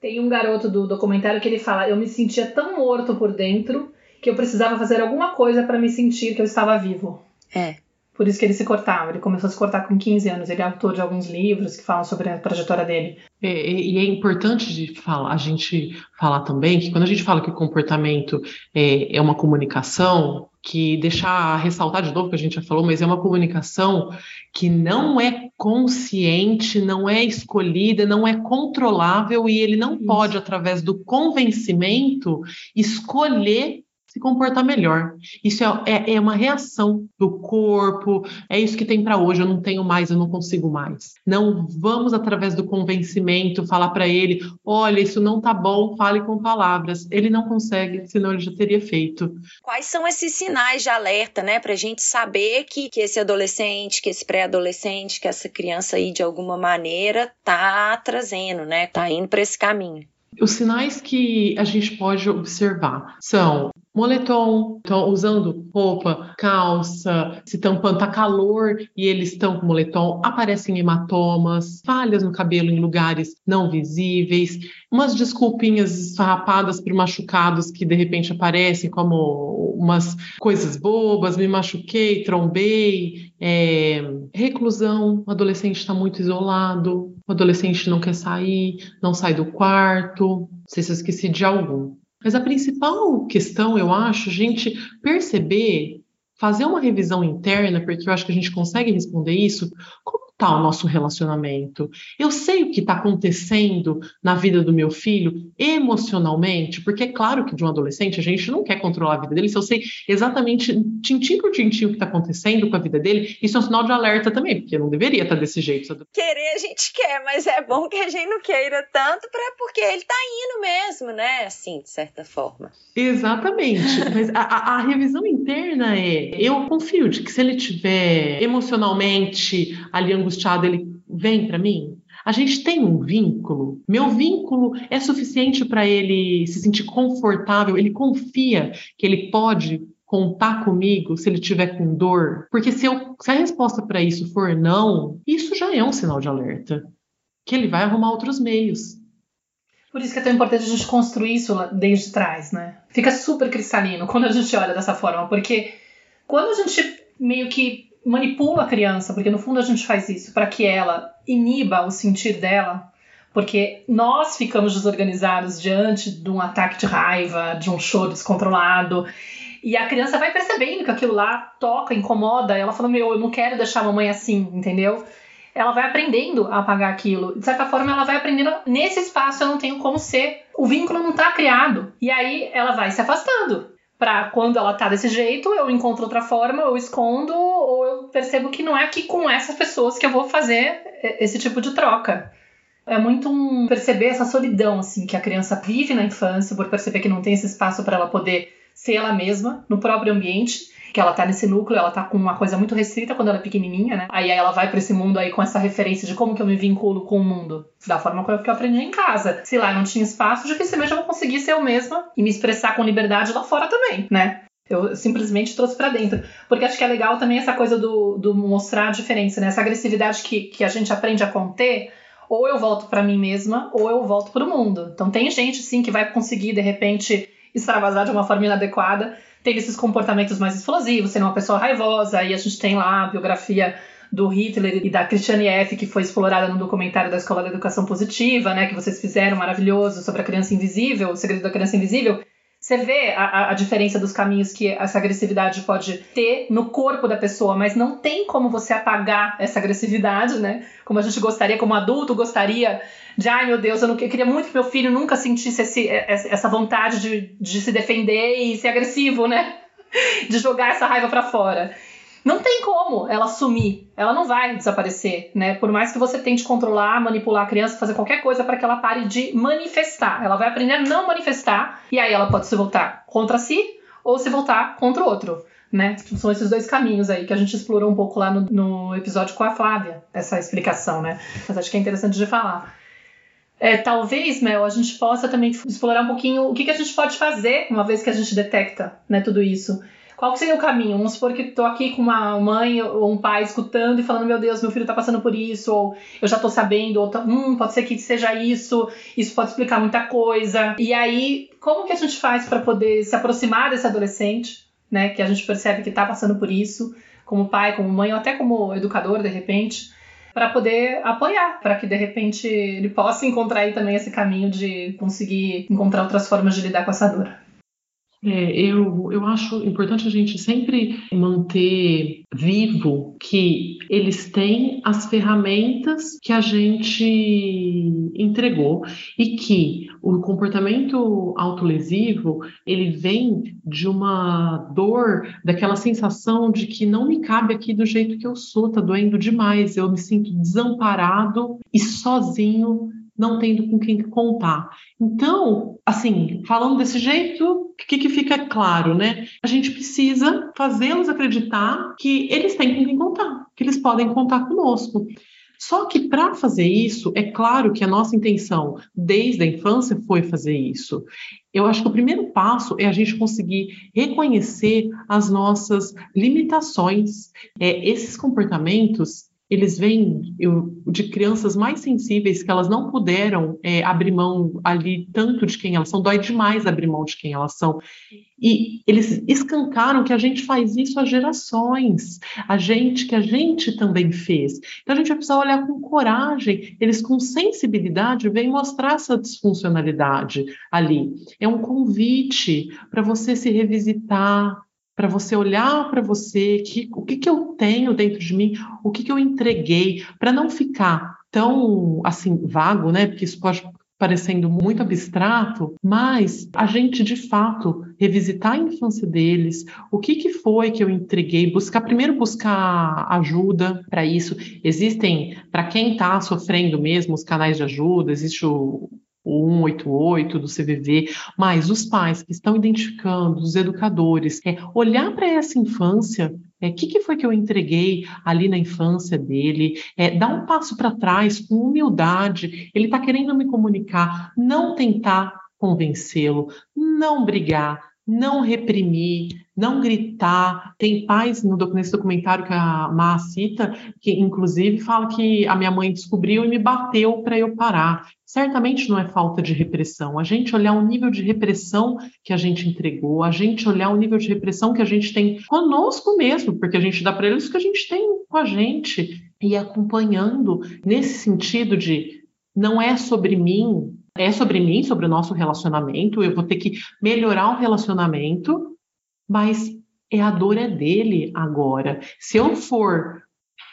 Tem um garoto do documentário que ele fala: Eu me sentia tão morto por dentro que eu precisava fazer alguma coisa para me sentir que eu estava vivo. É. Por isso que ele se cortava. Ele começou a se cortar com 15 anos. Ele é autor de alguns livros que falam sobre a trajetória dele. É, e é importante de falar, a gente falar também que quando a gente fala que o comportamento é, é uma comunicação, que deixar ressaltar de novo que a gente já falou, mas é uma comunicação que não é consciente, não é escolhida, não é controlável e ele não Isso. pode, através do convencimento, escolher se comportar melhor. Isso é, é, é uma reação do corpo, é isso que tem para hoje, eu não tenho mais, eu não consigo mais. Não vamos, através do convencimento, falar para ele: olha, isso não tá bom, fale com palavras. Ele não consegue, senão ele já teria feito. Quais são esses sinais de alerta, né, para a gente saber que, que esse adolescente, que esse pré-adolescente, que essa criança aí, de alguma maneira, tá trazendo, né, tá indo para esse caminho? Os sinais que a gente pode observar são moletom, estão usando roupa, calça, se tampando, tá calor e eles estão com moletom, aparecem hematomas, falhas no cabelo em lugares não visíveis, umas desculpinhas esfarrapadas por machucados que de repente aparecem como umas coisas bobas, me machuquei, trombei, é, reclusão, o adolescente está muito isolado, o adolescente não quer sair, não sai do quarto, não sei se eu esqueci de algum. Mas a principal questão, eu acho, a gente perceber, fazer uma revisão interna, porque eu acho que a gente consegue responder isso, como está o nosso relacionamento? Eu sei o que está acontecendo na vida do meu filho emocionalmente, porque é claro que de um adolescente a gente não quer controlar a vida dele. Se eu sei exatamente tintim por tintim o que está acontecendo com a vida dele, isso é um sinal de alerta também, porque não deveria estar tá desse jeito. Querer a gente quer, mas é bom que a gente não queira tanto, pra, porque ele está indo mesmo, né? Assim, de certa forma. Exatamente. mas a, a, a revisão interna é: eu confio de que se ele tiver emocionalmente ali angustiado, angustiado, ele vem para mim? A gente tem um vínculo. Meu vínculo é suficiente para ele se sentir confortável, ele confia que ele pode contar comigo se ele tiver com dor? Porque se, eu, se a resposta para isso for não, isso já é um sinal de alerta. Que ele vai arrumar outros meios. Por isso que é tão importante a gente construir isso desde trás, né? Fica super cristalino quando a gente olha dessa forma, porque quando a gente meio que manipula a criança, porque no fundo a gente faz isso, para que ela iniba o sentir dela, Porque nós ficamos desorganizados diante de um ataque de raiva, de um choro descontrolado. E a criança vai percebendo que aquilo lá toca, incomoda. Ela fala: Meu, eu não quero deixar a mamãe assim, entendeu? Ela vai aprendendo a apagar aquilo. De certa forma, ela vai aprendendo: nesse espaço eu não tenho como ser. O vínculo não está criado. E aí ela vai se afastando. Pra quando ela tá desse jeito, eu encontro outra forma, eu escondo, ou percebo que não é aqui com essas pessoas que eu vou fazer esse tipo de troca. É muito um perceber essa solidão assim que a criança vive na infância, por perceber que não tem esse espaço para ela poder ser ela mesma no próprio ambiente, que ela tá nesse núcleo, ela tá com uma coisa muito restrita quando ela é pequenininha, né? Aí ela vai para esse mundo aí com essa referência de como que eu me vinculo com o mundo, da forma que eu aprendi em casa. Se lá não tinha espaço, dificilmente eu vou conseguir ser eu mesma e me expressar com liberdade lá fora também, né? Eu simplesmente trouxe para dentro. Porque acho que é legal também essa coisa do, do mostrar a diferença, né? Essa agressividade que, que a gente aprende a conter, ou eu volto para mim mesma, ou eu volto para o mundo. Então tem gente, sim, que vai conseguir, de repente, extravasar de uma forma inadequada, tem esses comportamentos mais explosivos, sendo uma pessoa raivosa, e a gente tem lá a biografia do Hitler e da Christiane F., que foi explorada no documentário da Escola da Educação Positiva, né, que vocês fizeram maravilhoso sobre a criança invisível, o segredo da criança invisível. Você vê a, a, diferença dos caminhos que essa agressividade pode ter no corpo da pessoa, mas não tem como você apagar essa agressividade, né? Como a gente gostaria, como adulto gostaria de, ai meu Deus, eu, não, eu queria muito que meu filho nunca sentisse esse, essa vontade de, de se defender e ser agressivo, né? De jogar essa raiva para fora. Não tem como ela sumir, ela não vai desaparecer, né? Por mais que você tente controlar, manipular a criança, fazer qualquer coisa para que ela pare de manifestar. Ela vai aprender a não manifestar e aí ela pode se voltar contra si ou se voltar contra o outro. Né? São esses dois caminhos aí que a gente explorou um pouco lá no, no episódio com a Flávia, essa explicação, né? Mas acho que é interessante de falar. É, talvez, Mel, a gente possa também explorar um pouquinho o que, que a gente pode fazer uma vez que a gente detecta né, tudo isso. Qual seria o caminho? Vamos supor que estou aqui com uma mãe ou um pai escutando e falando: Meu Deus, meu filho está passando por isso, ou eu já estou sabendo, ou hum, pode ser que seja isso, isso pode explicar muita coisa. E aí, como que a gente faz para poder se aproximar desse adolescente, né, que a gente percebe que está passando por isso, como pai, como mãe, ou até como educador, de repente? para poder apoiar, para que de repente ele possa encontrar aí também esse caminho de conseguir encontrar outras formas de lidar com essa dor. É, eu, eu acho importante a gente sempre manter vivo que eles têm as ferramentas que a gente entregou e que o comportamento autolesivo ele vem de uma dor, daquela sensação de que não me cabe aqui do jeito que eu sou, tá doendo demais, eu me sinto desamparado e sozinho não tendo com quem contar. Então, assim, falando desse jeito, o que, que fica claro, né? A gente precisa fazê-los acreditar que eles têm com quem contar, que eles podem contar conosco. Só que para fazer isso, é claro que a nossa intenção desde a infância foi fazer isso. Eu acho que o primeiro passo é a gente conseguir reconhecer as nossas limitações. É, esses comportamentos eles vêm eu, de crianças mais sensíveis que elas não puderam é, abrir mão ali tanto de quem elas são, dói demais abrir mão de quem elas são. E eles escancaram que a gente faz isso há gerações, a gente que a gente também fez. Então a gente vai precisar olhar com coragem, eles com sensibilidade vêm mostrar essa disfuncionalidade ali. É um convite para você se revisitar, para você olhar para você, que, o que, que eu tenho dentro de mim, o que, que eu entreguei, para não ficar tão assim vago, né? Porque isso pode parecendo muito abstrato, mas a gente de fato revisitar a infância deles, o que, que foi que eu entreguei, buscar primeiro buscar ajuda para isso. Existem para quem está sofrendo mesmo os canais de ajuda, existe o o 188 do CVV, mas os pais que estão identificando, os educadores, é olhar para essa infância o é, que, que, foi que eu entreguei ali na infância dele? É, dar um passo para trás com humildade. Ele está querendo me comunicar, não tentar convencê-lo, não brigar, não reprimir, não gritar. Tem pais no nesse documentário que a Má cita, que inclusive fala que a minha mãe descobriu e me bateu para eu parar. Certamente não é falta de repressão. A gente olhar o nível de repressão que a gente entregou, a gente olhar o nível de repressão que a gente tem conosco mesmo, porque a gente dá para eles o que a gente tem com a gente e acompanhando nesse sentido de não é sobre mim, é sobre mim, sobre o nosso relacionamento, eu vou ter que melhorar o relacionamento, mas é a dor é dele agora. Se eu for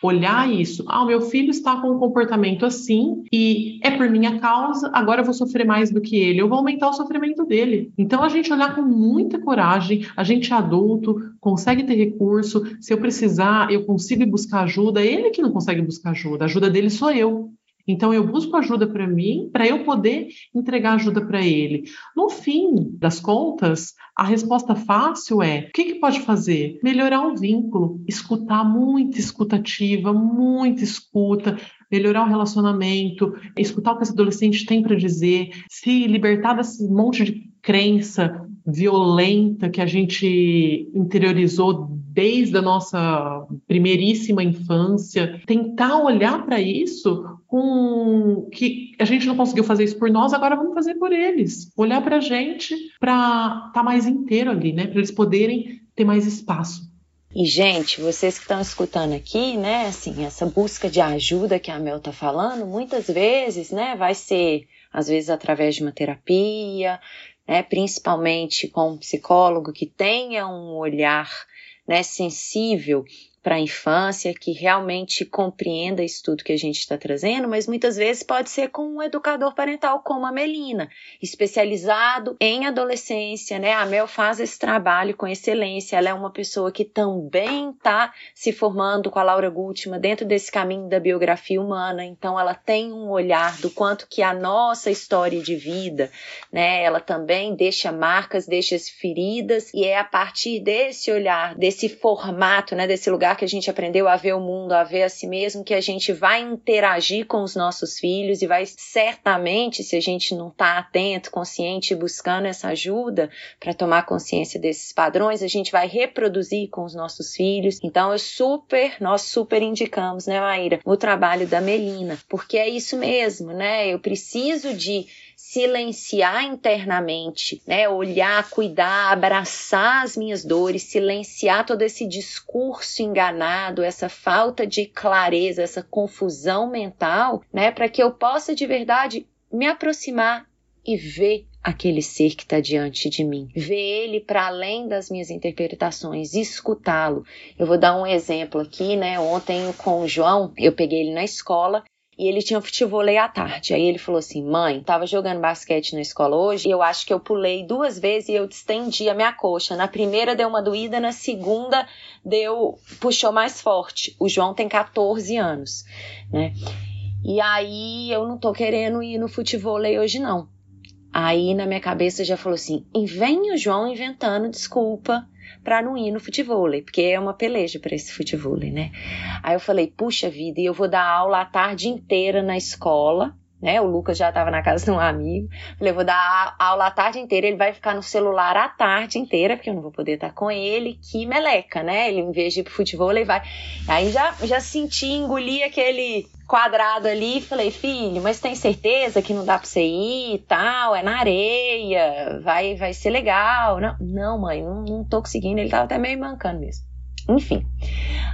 olhar isso, ah, meu filho está com um comportamento assim e é por minha causa, agora eu vou sofrer mais do que ele, eu vou aumentar o sofrimento dele. Então a gente olhar com muita coragem, a gente é adulto, consegue ter recurso, se eu precisar, eu consigo buscar ajuda, ele que não consegue buscar ajuda, a ajuda dele sou eu. Então eu busco ajuda para mim, para eu poder entregar ajuda para ele. No fim das contas, a resposta fácil é: o que, que pode fazer? Melhorar o vínculo, escutar muito escutativa, muito escuta, melhorar o relacionamento, escutar o que esse adolescente tem para dizer, se libertar desse monte de crença violenta que a gente interiorizou desde a nossa primeiríssima infância, tentar olhar para isso com que a gente não conseguiu fazer isso por nós, agora vamos fazer por eles. Olhar para a gente para estar tá mais inteiro ali, né? Para eles poderem ter mais espaço. E, gente, vocês que estão escutando aqui, né, assim, essa busca de ajuda que a Mel tá falando, muitas vezes, né, vai ser, às vezes, através de uma terapia, né, principalmente com um psicólogo que tenha um olhar né, sensível para a infância, que realmente compreenda isso tudo que a gente está trazendo, mas muitas vezes pode ser com um educador parental como a Melina, especializado em adolescência, né? A Mel faz esse trabalho com excelência, ela é uma pessoa que também está se formando com a Laura Gutmann dentro desse caminho da biografia humana, então ela tem um olhar do quanto que a nossa história de vida, né? Ela também deixa marcas, deixa feridas e é a partir desse olhar, desse formato, né? Desse lugar que a gente aprendeu a ver o mundo, a ver a si mesmo, que a gente vai interagir com os nossos filhos e vai certamente, se a gente não está atento, consciente, buscando essa ajuda para tomar consciência desses padrões, a gente vai reproduzir com os nossos filhos. Então, eu super, nós super indicamos, né, Maíra, o trabalho da Melina, porque é isso mesmo, né? Eu preciso de silenciar internamente, né? Olhar, cuidar, abraçar as minhas dores, silenciar todo esse discurso enganado, essa falta de clareza, essa confusão mental, né? Para que eu possa de verdade me aproximar e ver aquele ser que está diante de mim, ver ele para além das minhas interpretações, escutá-lo. Eu vou dar um exemplo aqui, né? Ontem com o João, eu peguei ele na escola e ele tinha futebol à tarde. Aí ele falou assim: mãe, tava jogando basquete na escola hoje e eu acho que eu pulei duas vezes e eu distendi a minha coxa. Na primeira deu uma doída, na segunda deu puxou mais forte. O João tem 14 anos, né? E aí eu não tô querendo ir no futebol hoje não. Aí na minha cabeça já falou assim: vem o João inventando desculpa para não ir no futevôlei, porque é uma peleja para esse futevôlei, né? Aí eu falei, puxa vida, e eu vou dar aula a tarde inteira na escola, né? O Lucas já estava na casa de um amigo. Falei, vou dar aula a tarde inteira, ele vai ficar no celular a tarde inteira, porque eu não vou poder estar com ele. Que meleca, né? Ele, em vez de ir pro futebol, ele vai. Aí já, já senti, engoli aquele quadrado ali e falei, filho, mas tem certeza que não dá pra você ir e tal? É na areia, vai, vai ser legal. Não, não mãe, não, não tô conseguindo. Ele tava até meio mancando mesmo. Enfim.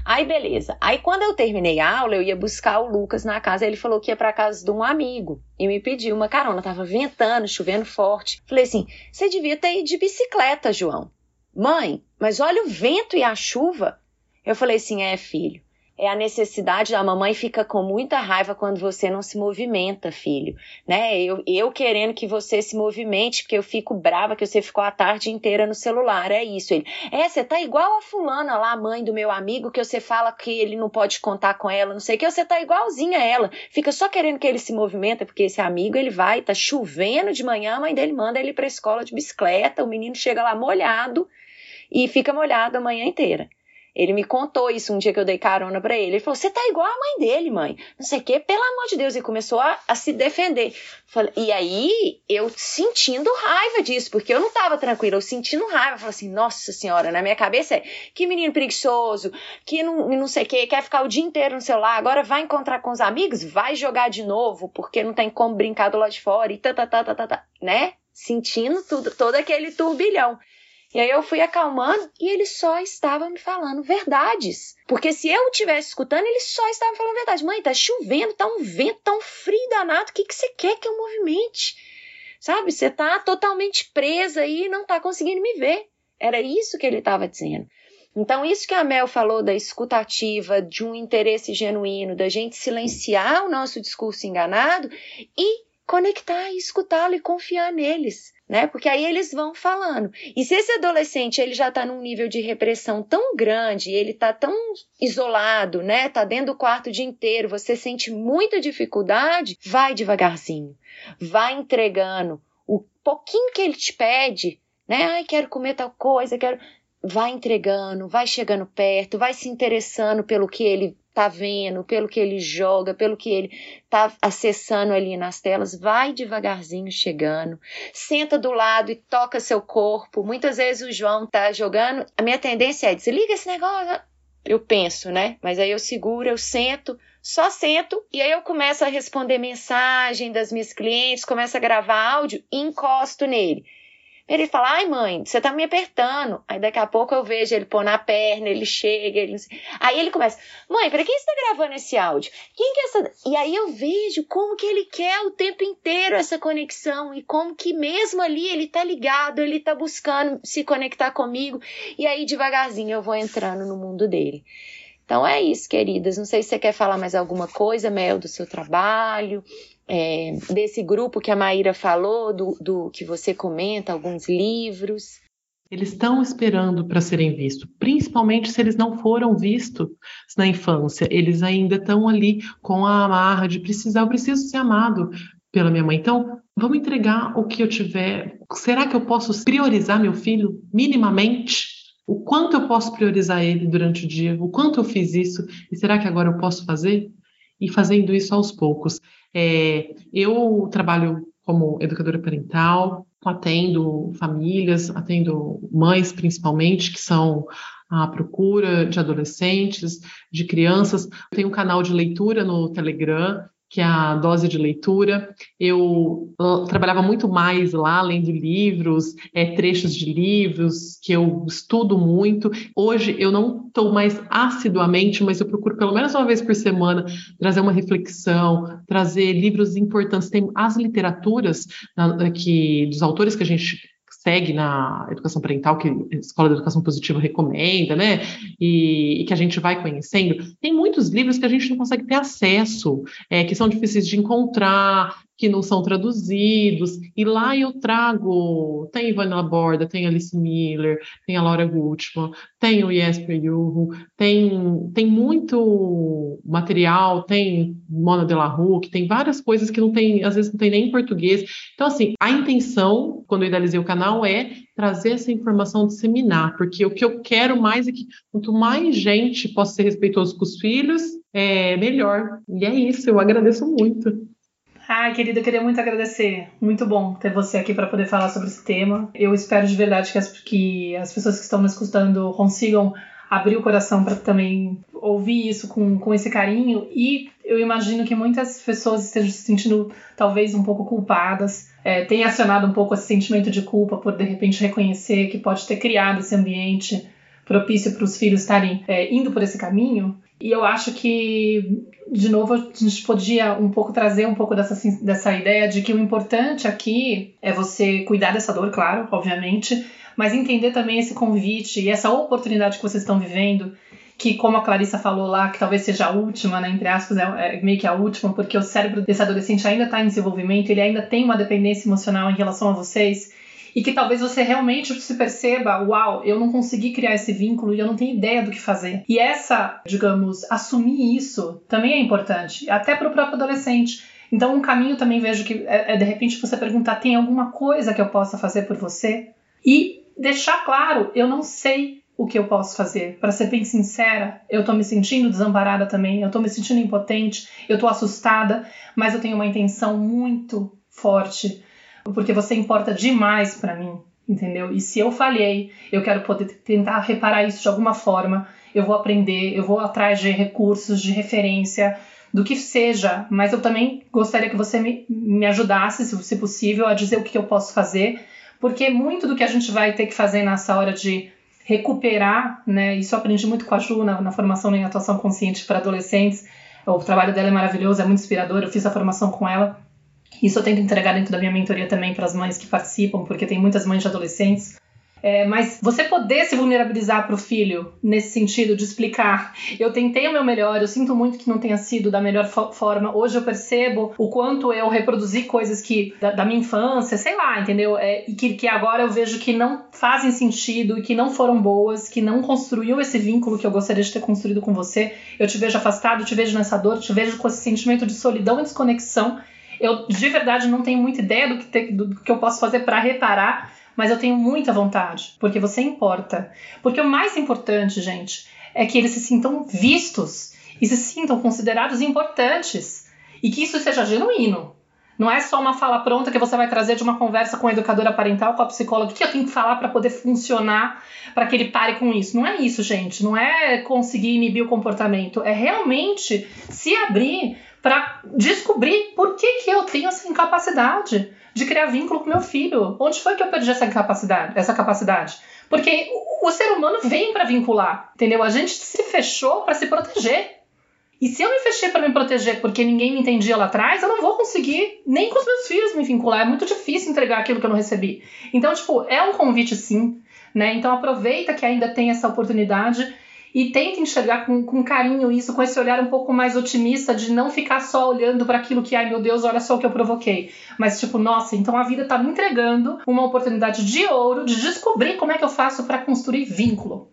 Aí, beleza. Aí, quando eu terminei a aula, eu ia buscar o Lucas na casa. Ele falou que ia para casa de um amigo e me pediu uma carona. Tava ventando, chovendo forte. Falei assim: você devia ter ido de bicicleta, João. Mãe, mas olha o vento e a chuva. Eu falei assim: é, filho é a necessidade, a mamãe fica com muita raiva quando você não se movimenta, filho, né? Eu, eu querendo que você se movimente, porque eu fico brava que você ficou a tarde inteira no celular, é isso. Ele, é, você tá igual a fulana lá, mãe do meu amigo, que você fala que ele não pode contar com ela, não sei o que, você tá igualzinha a ela, fica só querendo que ele se movimenta, porque esse amigo, ele vai, tá chovendo de manhã, a mãe dele manda ele pra escola de bicicleta, o menino chega lá molhado e fica molhado a manhã inteira. Ele me contou isso um dia que eu dei carona para ele. Ele falou: Você tá igual a mãe dele, mãe. Não sei o quê, pelo amor de Deus. E começou a, a se defender. E aí, eu sentindo raiva disso, porque eu não tava tranquila, eu sentindo raiva. Falei assim: Nossa Senhora, na minha cabeça é que menino preguiçoso, que não, não sei o quê, quer ficar o dia inteiro no celular, agora vai encontrar com os amigos, vai jogar de novo, porque não tem como brincar do lado de fora e tá, tá, tá, tá, tá, tá né? Sentindo tudo, todo aquele turbilhão. E aí eu fui acalmando e ele só estava me falando verdades. Porque se eu estivesse escutando, ele só estava me falando verdade. Mãe, tá chovendo, tá um vento, tá um frio danado. O que, que você quer que eu movimente? Sabe? Você tá totalmente presa aí e não tá conseguindo me ver. Era isso que ele estava dizendo. Então, isso que a Mel falou da escutativa, de um interesse genuíno, da gente silenciar o nosso discurso enganado e conectar e escutá-lo e confiar neles, né? Porque aí eles vão falando. E se esse adolescente ele já está num nível de repressão tão grande, ele está tão isolado, né? Tá dentro do quarto o dia inteiro, você sente muita dificuldade, vai devagarzinho, vai entregando o pouquinho que ele te pede, né? Ai, quero comer tal coisa, quero vai entregando, vai chegando perto, vai se interessando pelo que ele tá vendo, pelo que ele joga, pelo que ele tá acessando ali nas telas, vai devagarzinho chegando, senta do lado e toca seu corpo. Muitas vezes o João tá jogando, a minha tendência é desliga esse negócio. Eu penso, né? Mas aí eu seguro, eu sento, só sento e aí eu começo a responder mensagem das minhas clientes, começo a gravar áudio e encosto nele. Ele fala, ai mãe, você tá me apertando. Aí daqui a pouco eu vejo ele pôr na perna, ele chega, ele... Aí ele começa, mãe, para quem você tá gravando esse áudio? Quem que é essa... E aí eu vejo como que ele quer o tempo inteiro essa conexão e como que mesmo ali ele tá ligado, ele tá buscando se conectar comigo. E aí devagarzinho eu vou entrando no mundo dele. Então é isso, queridas. Não sei se você quer falar mais alguma coisa, Mel, do seu trabalho, é, desse grupo que a Maíra falou, do, do que você comenta, alguns livros. Eles estão esperando para serem vistos, principalmente se eles não foram vistos na infância. Eles ainda estão ali com a amarra de precisar, eu preciso ser amado pela minha mãe. Então, vamos entregar o que eu tiver. Será que eu posso priorizar meu filho minimamente? O quanto eu posso priorizar ele durante o dia? O quanto eu fiz isso? E será que agora eu posso fazer? E fazendo isso aos poucos. É, eu trabalho como educadora parental, atendo famílias, atendo mães principalmente, que são à procura de adolescentes, de crianças. Tenho um canal de leitura no Telegram, que é a dose de leitura. Eu trabalhava muito mais lá, lendo livros, é, trechos de livros, que eu estudo muito. Hoje eu não estou mais assiduamente, mas eu procuro pelo menos uma vez por semana trazer uma reflexão, trazer livros importantes. Tem as literaturas que, dos autores que a gente segue na educação parental, que a Escola de Educação Positiva recomenda, né? E, e, que a gente vai conhecendo. Tem muitos livros que a gente não consegue ter acesso, é, que são difíceis de encontrar, que não são traduzidos, e lá eu trago, tem Ivana Borda, tem Alice Miller, tem a Laura Gutman, tem o Jesper Juhu, tem, tem muito material, tem Mona de la Rue, que tem várias coisas que não tem, às vezes não tem nem em português. Então, assim, a intenção, quando eu idealizei o canal, é trazer essa informação, disseminar, porque o que eu quero mais é que quanto mais gente possa ser respeitoso com os filhos, é melhor. E é isso, eu agradeço muito. Ai, querida, eu queria muito agradecer. Muito bom ter você aqui para poder falar sobre esse tema. Eu espero de verdade que as, que as pessoas que estão me escutando consigam abrir o coração para também ouvir isso com, com esse carinho. E eu imagino que muitas pessoas estejam se sentindo talvez um pouco culpadas, é, acionado um pouco esse sentimento de culpa por de repente reconhecer que pode ter criado esse ambiente propício para os filhos estarem é, indo por esse caminho. E eu acho que, de novo, a gente podia um pouco trazer um pouco dessa, dessa ideia de que o importante aqui é você cuidar dessa dor, claro, obviamente, mas entender também esse convite e essa oportunidade que vocês estão vivendo, que, como a Clarissa falou lá, que talvez seja a última, né, entre aspas, é, é meio que a última, porque o cérebro desse adolescente ainda está em desenvolvimento, ele ainda tem uma dependência emocional em relação a vocês e que talvez você realmente se perceba, uau, eu não consegui criar esse vínculo e eu não tenho ideia do que fazer. E essa, digamos, assumir isso também é importante, até para o próprio adolescente. Então, um caminho também vejo que é, é de repente você perguntar: tem alguma coisa que eu possa fazer por você? E deixar claro: eu não sei o que eu posso fazer. Para ser bem sincera, eu tô me sentindo desamparada também, eu tô me sentindo impotente, eu tô assustada, mas eu tenho uma intenção muito forte porque você importa demais para mim, entendeu? E se eu falhei, eu quero poder tentar reparar isso de alguma forma. Eu vou aprender, eu vou atrás de recursos, de referência, do que seja, mas eu também gostaria que você me, me ajudasse, se, possível, a dizer o que eu posso fazer porque muito do que a gente vai ter que fazer nessa hora de recuperar, né? Isso eu aprendi muito com a Ju na, na formação em atuação consciente para adolescentes. O trabalho dela é maravilhoso, é muito inspirador. Eu fiz a formação com ela. Isso eu tento entregar dentro da minha mentoria também para as mães que participam, porque tem muitas mães de adolescentes é, mas você poder se vulnerabilizar para o filho nesse sentido de explicar, eu tentei o meu melhor, eu sinto muito que não tenha sido da melhor fo forma. Hoje eu percebo o quanto eu reproduzi coisas que da, da minha infância, sei lá, entendeu? É, e que, que agora eu vejo que não fazem sentido e que não foram boas, que não construiu esse vínculo que eu gostaria de ter construído com você. Eu te vejo afastado, te vejo nessa dor, te vejo com esse sentimento de solidão e desconexão. Eu de verdade não tenho muita ideia do que, te, do que eu posso fazer para reparar mas eu tenho muita vontade, porque você importa. Porque o mais importante, gente, é que eles se sintam vistos e se sintam considerados importantes e que isso seja genuíno. Não é só uma fala pronta que você vai trazer de uma conversa com a educadora parental, com a psicóloga, o que eu tenho que falar para poder funcionar, para que ele pare com isso. Não é isso, gente. Não é conseguir inibir o comportamento. É realmente se abrir para descobrir por que, que eu tenho essa incapacidade de criar vínculo com meu filho. Onde foi que eu perdi essa capacidade? Essa capacidade? Porque o, o ser humano vem para vincular, entendeu? A gente se fechou para se proteger. E se eu me fechei para me proteger porque ninguém me entendia lá atrás, eu não vou conseguir nem com os meus filhos me vincular. É muito difícil entregar aquilo que eu não recebi. Então, tipo, é um convite sim, né? Então aproveita que ainda tem essa oportunidade e tenta enxergar com, com carinho isso, com esse olhar um pouco mais otimista de não ficar só olhando para aquilo que, ai meu Deus, olha só o que eu provoquei. Mas tipo, nossa, então a vida tá me entregando uma oportunidade de ouro de descobrir como é que eu faço para construir vínculo.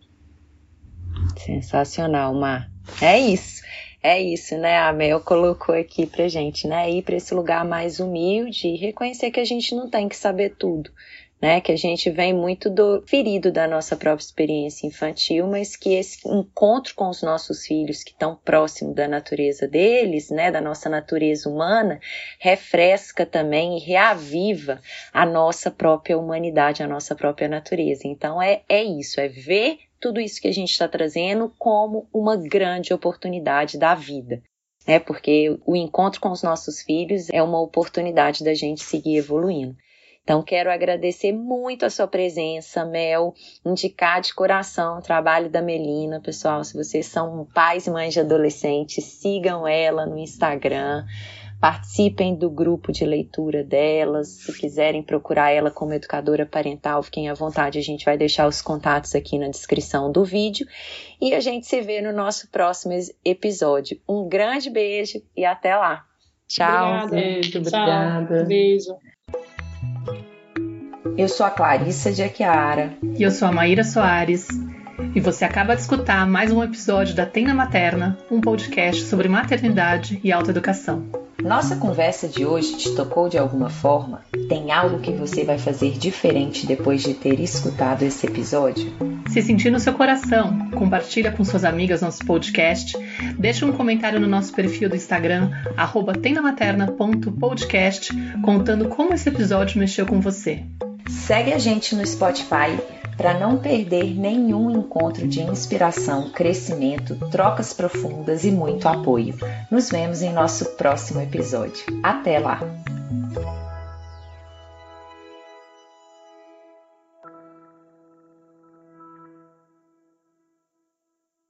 Sensacional, Mar. É isso. É isso, né? A Mel colocou aqui pra gente, né? Ir para esse lugar mais humilde e reconhecer que a gente não tem que saber tudo né? Que a gente vem muito do ferido da nossa própria experiência infantil, mas que esse encontro com os nossos filhos que estão próximo da natureza deles, né? Da nossa natureza humana, refresca também e reaviva a nossa própria humanidade, a nossa própria natureza. Então é, é isso, é ver tudo isso que a gente está trazendo como uma grande oportunidade da vida. É porque o encontro com os nossos filhos é uma oportunidade da gente seguir evoluindo. Então, quero agradecer muito a sua presença, Mel, indicar de coração o trabalho da Melina. Pessoal, se vocês são pais e mães de adolescentes, sigam ela no Instagram. Participem do grupo de leitura delas. Se quiserem procurar ela como educadora parental, fiquem à vontade. A gente vai deixar os contatos aqui na descrição do vídeo. E a gente se vê no nosso próximo episódio. Um grande beijo e até lá. Tchau. Obrigada. Beijo, obrigada. Tchau. Beijo. Eu sou a Clarissa de Aquiara. E eu sou a Maíra Soares. E você acaba de escutar mais um episódio da Tenda Materna, um podcast sobre maternidade e autoeducação. Nossa conversa de hoje te tocou de alguma forma? Tem algo que você vai fazer diferente depois de ter escutado esse episódio? Se sentir no seu coração, compartilha com suas amigas nosso podcast, deixa um comentário no nosso perfil do Instagram, tendamaterna.podcast, contando como esse episódio mexeu com você. Segue a gente no Spotify para não perder nenhum encontro de inspiração, crescimento, trocas profundas e muito apoio. Nos vemos em nosso próximo episódio. Até lá!